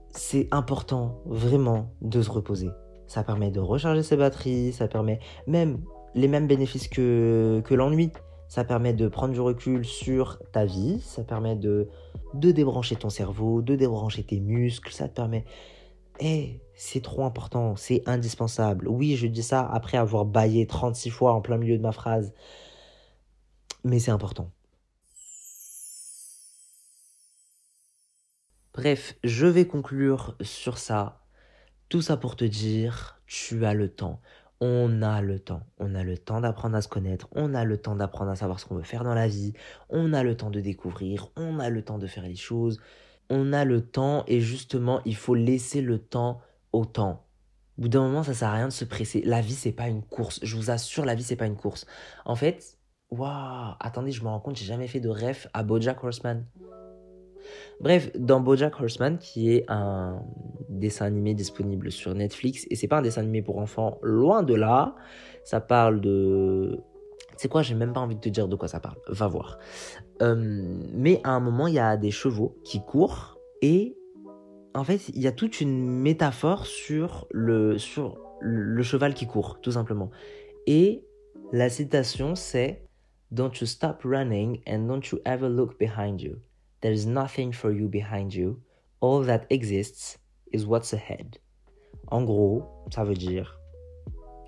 c'est important, vraiment, de se reposer. Ça permet de recharger ses batteries, ça permet même les mêmes bénéfices que, que l'ennui. Ça permet de prendre du recul sur ta vie, ça permet de, de débrancher ton cerveau, de débrancher tes muscles, ça te permet eh, c'est trop important, c'est indispensable. Oui, je dis ça après avoir baillé 36 fois en plein milieu de ma phrase. Mais c'est important. Bref, je vais conclure sur ça. Tout ça pour te dire, tu as le temps. On a le temps. On a le temps d'apprendre à se connaître. On a le temps d'apprendre à savoir ce qu'on veut faire dans la vie. On a le temps de découvrir. On a le temps de faire les choses on a le temps et justement, il faut laisser le temps au temps. Au bout d'un moment, ça sert à rien de se presser. La vie, c'est pas une course. Je vous assure, la vie, c'est pas une course. En fait, waouh, attendez, je me rends compte, j'ai jamais fait de ref à Bojack Horseman. Bref, dans Bojack Horseman, qui est un dessin animé disponible sur Netflix, et c'est pas un dessin animé pour enfants, loin de là, ça parle de c'est quoi, j'ai même pas envie de te dire de quoi ça parle. Va voir. Euh, mais à un moment, il y a des chevaux qui courent et en fait, il y a toute une métaphore sur le, sur le cheval qui court, tout simplement. Et la citation, c'est Don't you stop running and don't you ever look behind you. There is nothing for you behind you. All that exists is what's ahead. En gros, ça veut dire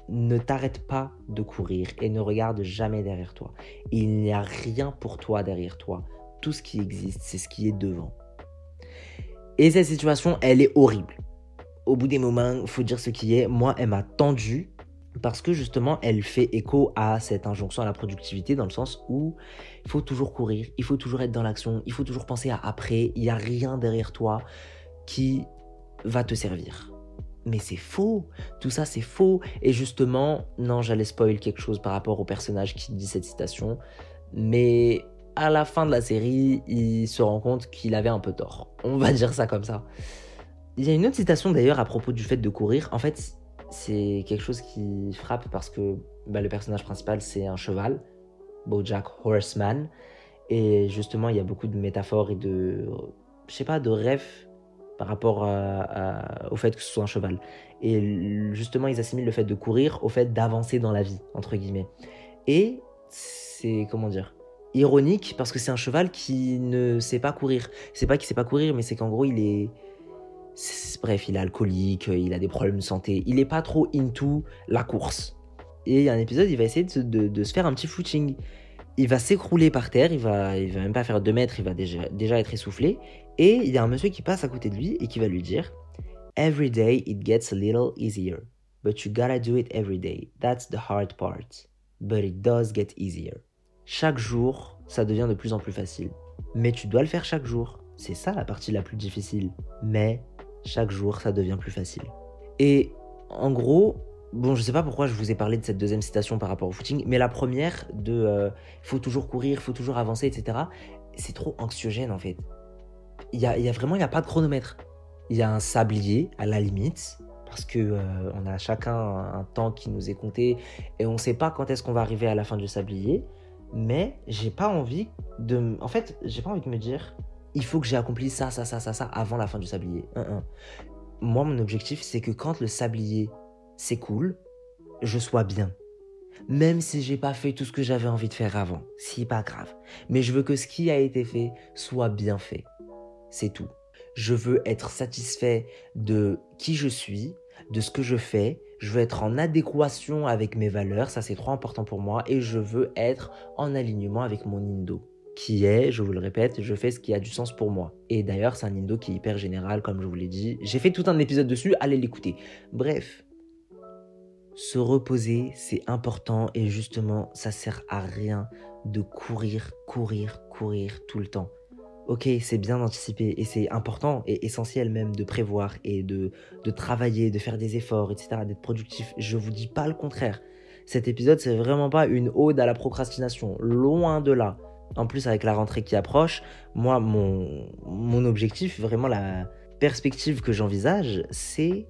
ne t'arrête pas de courir et ne regarde jamais derrière toi. Il n'y a rien pour toi derrière toi. Tout ce qui existe, c'est ce qui est devant. Et cette situation, elle est horrible. Au bout des moments, faut dire ce qui est. Moi, elle m'a tendu parce que justement, elle fait écho à cette injonction à la productivité dans le sens où il faut toujours courir, il faut toujours être dans l'action, il faut toujours penser à après. Il n'y a rien derrière toi qui va te servir mais c'est faux, tout ça c'est faux. Et justement, non, j'allais spoil quelque chose par rapport au personnage qui dit cette citation, mais à la fin de la série, il se rend compte qu'il avait un peu tort. On va dire ça comme ça. Il y a une autre citation d'ailleurs à propos du fait de courir. En fait, c'est quelque chose qui frappe parce que bah, le personnage principal c'est un cheval, Bojack Horseman, et justement il y a beaucoup de métaphores et de, je sais pas, de rêves par rapport au fait que ce soit un cheval. Et justement, ils assimilent le fait de courir au fait d'avancer dans la vie, entre guillemets. Et c'est, comment dire, ironique parce que c'est un cheval qui ne sait pas courir. C'est pas qu'il sait pas courir, mais c'est qu'en gros, il est... Bref, il est alcoolique, il a des problèmes de santé. Il est pas trop into la course. Et il y a un épisode, il va essayer de, de se faire un petit footing il va s'écrouler par terre, il va, il va même pas faire 2 mètres, il va déjà, déjà être essoufflé. Et il y a un monsieur qui passe à côté de lui et qui va lui dire Every day it gets a little easier, but you gotta do it every day. That's the hard part. But it does get easier. Chaque jour, ça devient de plus en plus facile. Mais tu dois le faire chaque jour. C'est ça la partie la plus difficile. Mais chaque jour, ça devient plus facile. Et en gros, Bon, je sais pas pourquoi je vous ai parlé de cette deuxième citation par rapport au footing, mais la première de euh, faut toujours courir, faut toujours avancer, etc. C'est trop anxiogène en fait. Il y a, vraiment, il n'y a pas de chronomètre. Il y a un sablier à la limite, parce que euh, on a chacun un, temps qui nous est compté et on ne sait pas quand est-ce qu'on va arriver à la fin du sablier. Mais j'ai pas envie de, en fait, j'ai pas envie de me dire, il faut que j'ai accompli ça, ça, ça, ça, ça avant la fin du sablier. Moi, mon objectif, c'est que quand le sablier cool, je sois bien. Même si j'ai pas fait tout ce que j'avais envie de faire avant, c'est pas grave. Mais je veux que ce qui a été fait soit bien fait. C'est tout. Je veux être satisfait de qui je suis, de ce que je fais. Je veux être en adéquation avec mes valeurs, ça c'est trop important pour moi. Et je veux être en alignement avec mon indo qui est, je vous le répète, je fais ce qui a du sens pour moi. Et d'ailleurs, c'est un indo qui est hyper général, comme je vous l'ai dit. J'ai fait tout un épisode dessus, allez l'écouter. Bref, Se reposer, c'est important et justement, ça sert à rien de courir, courir, courir tout le temps. Ok, c'est bien d'anticiper et c'est important et essentiel même de prévoir et de, travailler, de faire des efforts, etc., d'être productif. Je vous dis pas le contraire. Cet épisode, c'est vraiment pas une ode à la procrastination, loin de là. En plus, avec la rentrée qui approche, moi, mon, mon objectif, vraiment la perspective que j'envisage, c'est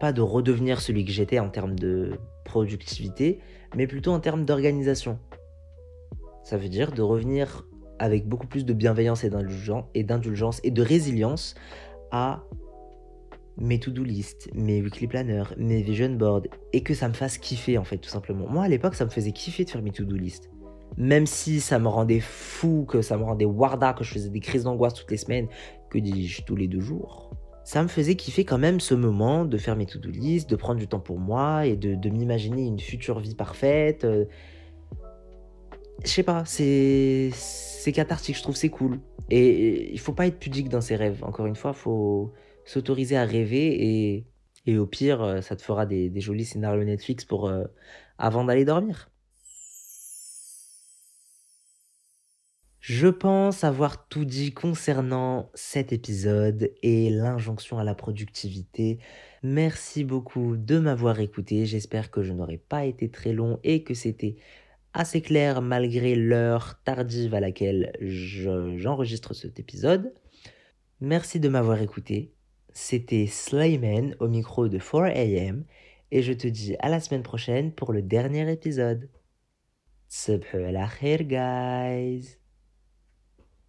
pas de redevenir celui que j'étais en termes de productivité, mais plutôt en termes d'organisation. Ça veut dire de revenir avec beaucoup plus de bienveillance et d'indulgence et de résilience à mes to-do list, mes weekly planners, mes vision boards, et que ça me fasse kiffer en fait tout simplement. Moi à l'époque ça me faisait kiffer de faire mes to-do list. Même si ça me rendait fou, que ça me rendait warda, que je faisais des crises d'angoisse toutes les semaines, que dis-je tous les deux jours, ça me faisait kiffer quand même ce moment de faire mes to-do list, de prendre du temps pour moi et de, m'imaginer une future vie parfaite. Euh. Je sais pas, c'est c'est cathartique, je trouve c'est cool. Et, il faut pas être pudique dans ses rêves. Encore une fois, faut s'autoriser à rêver et, et, au pire, euh, ça te fera des, jolis scénarios Netflix pour euh, avant d'aller dormir. Je pense avoir tout dit concernant cet épisode et l'injonction à la productivité. Merci beaucoup de m'avoir écouté. J'espère que je n'aurai pas été très long et que c'était assez clair malgré l'heure tardive à laquelle j'enregistre cet épisode. Merci de m'avoir écouté. C'était Slayman au micro de 4am et je te dis à la semaine prochaine pour le dernier épisode. Guys.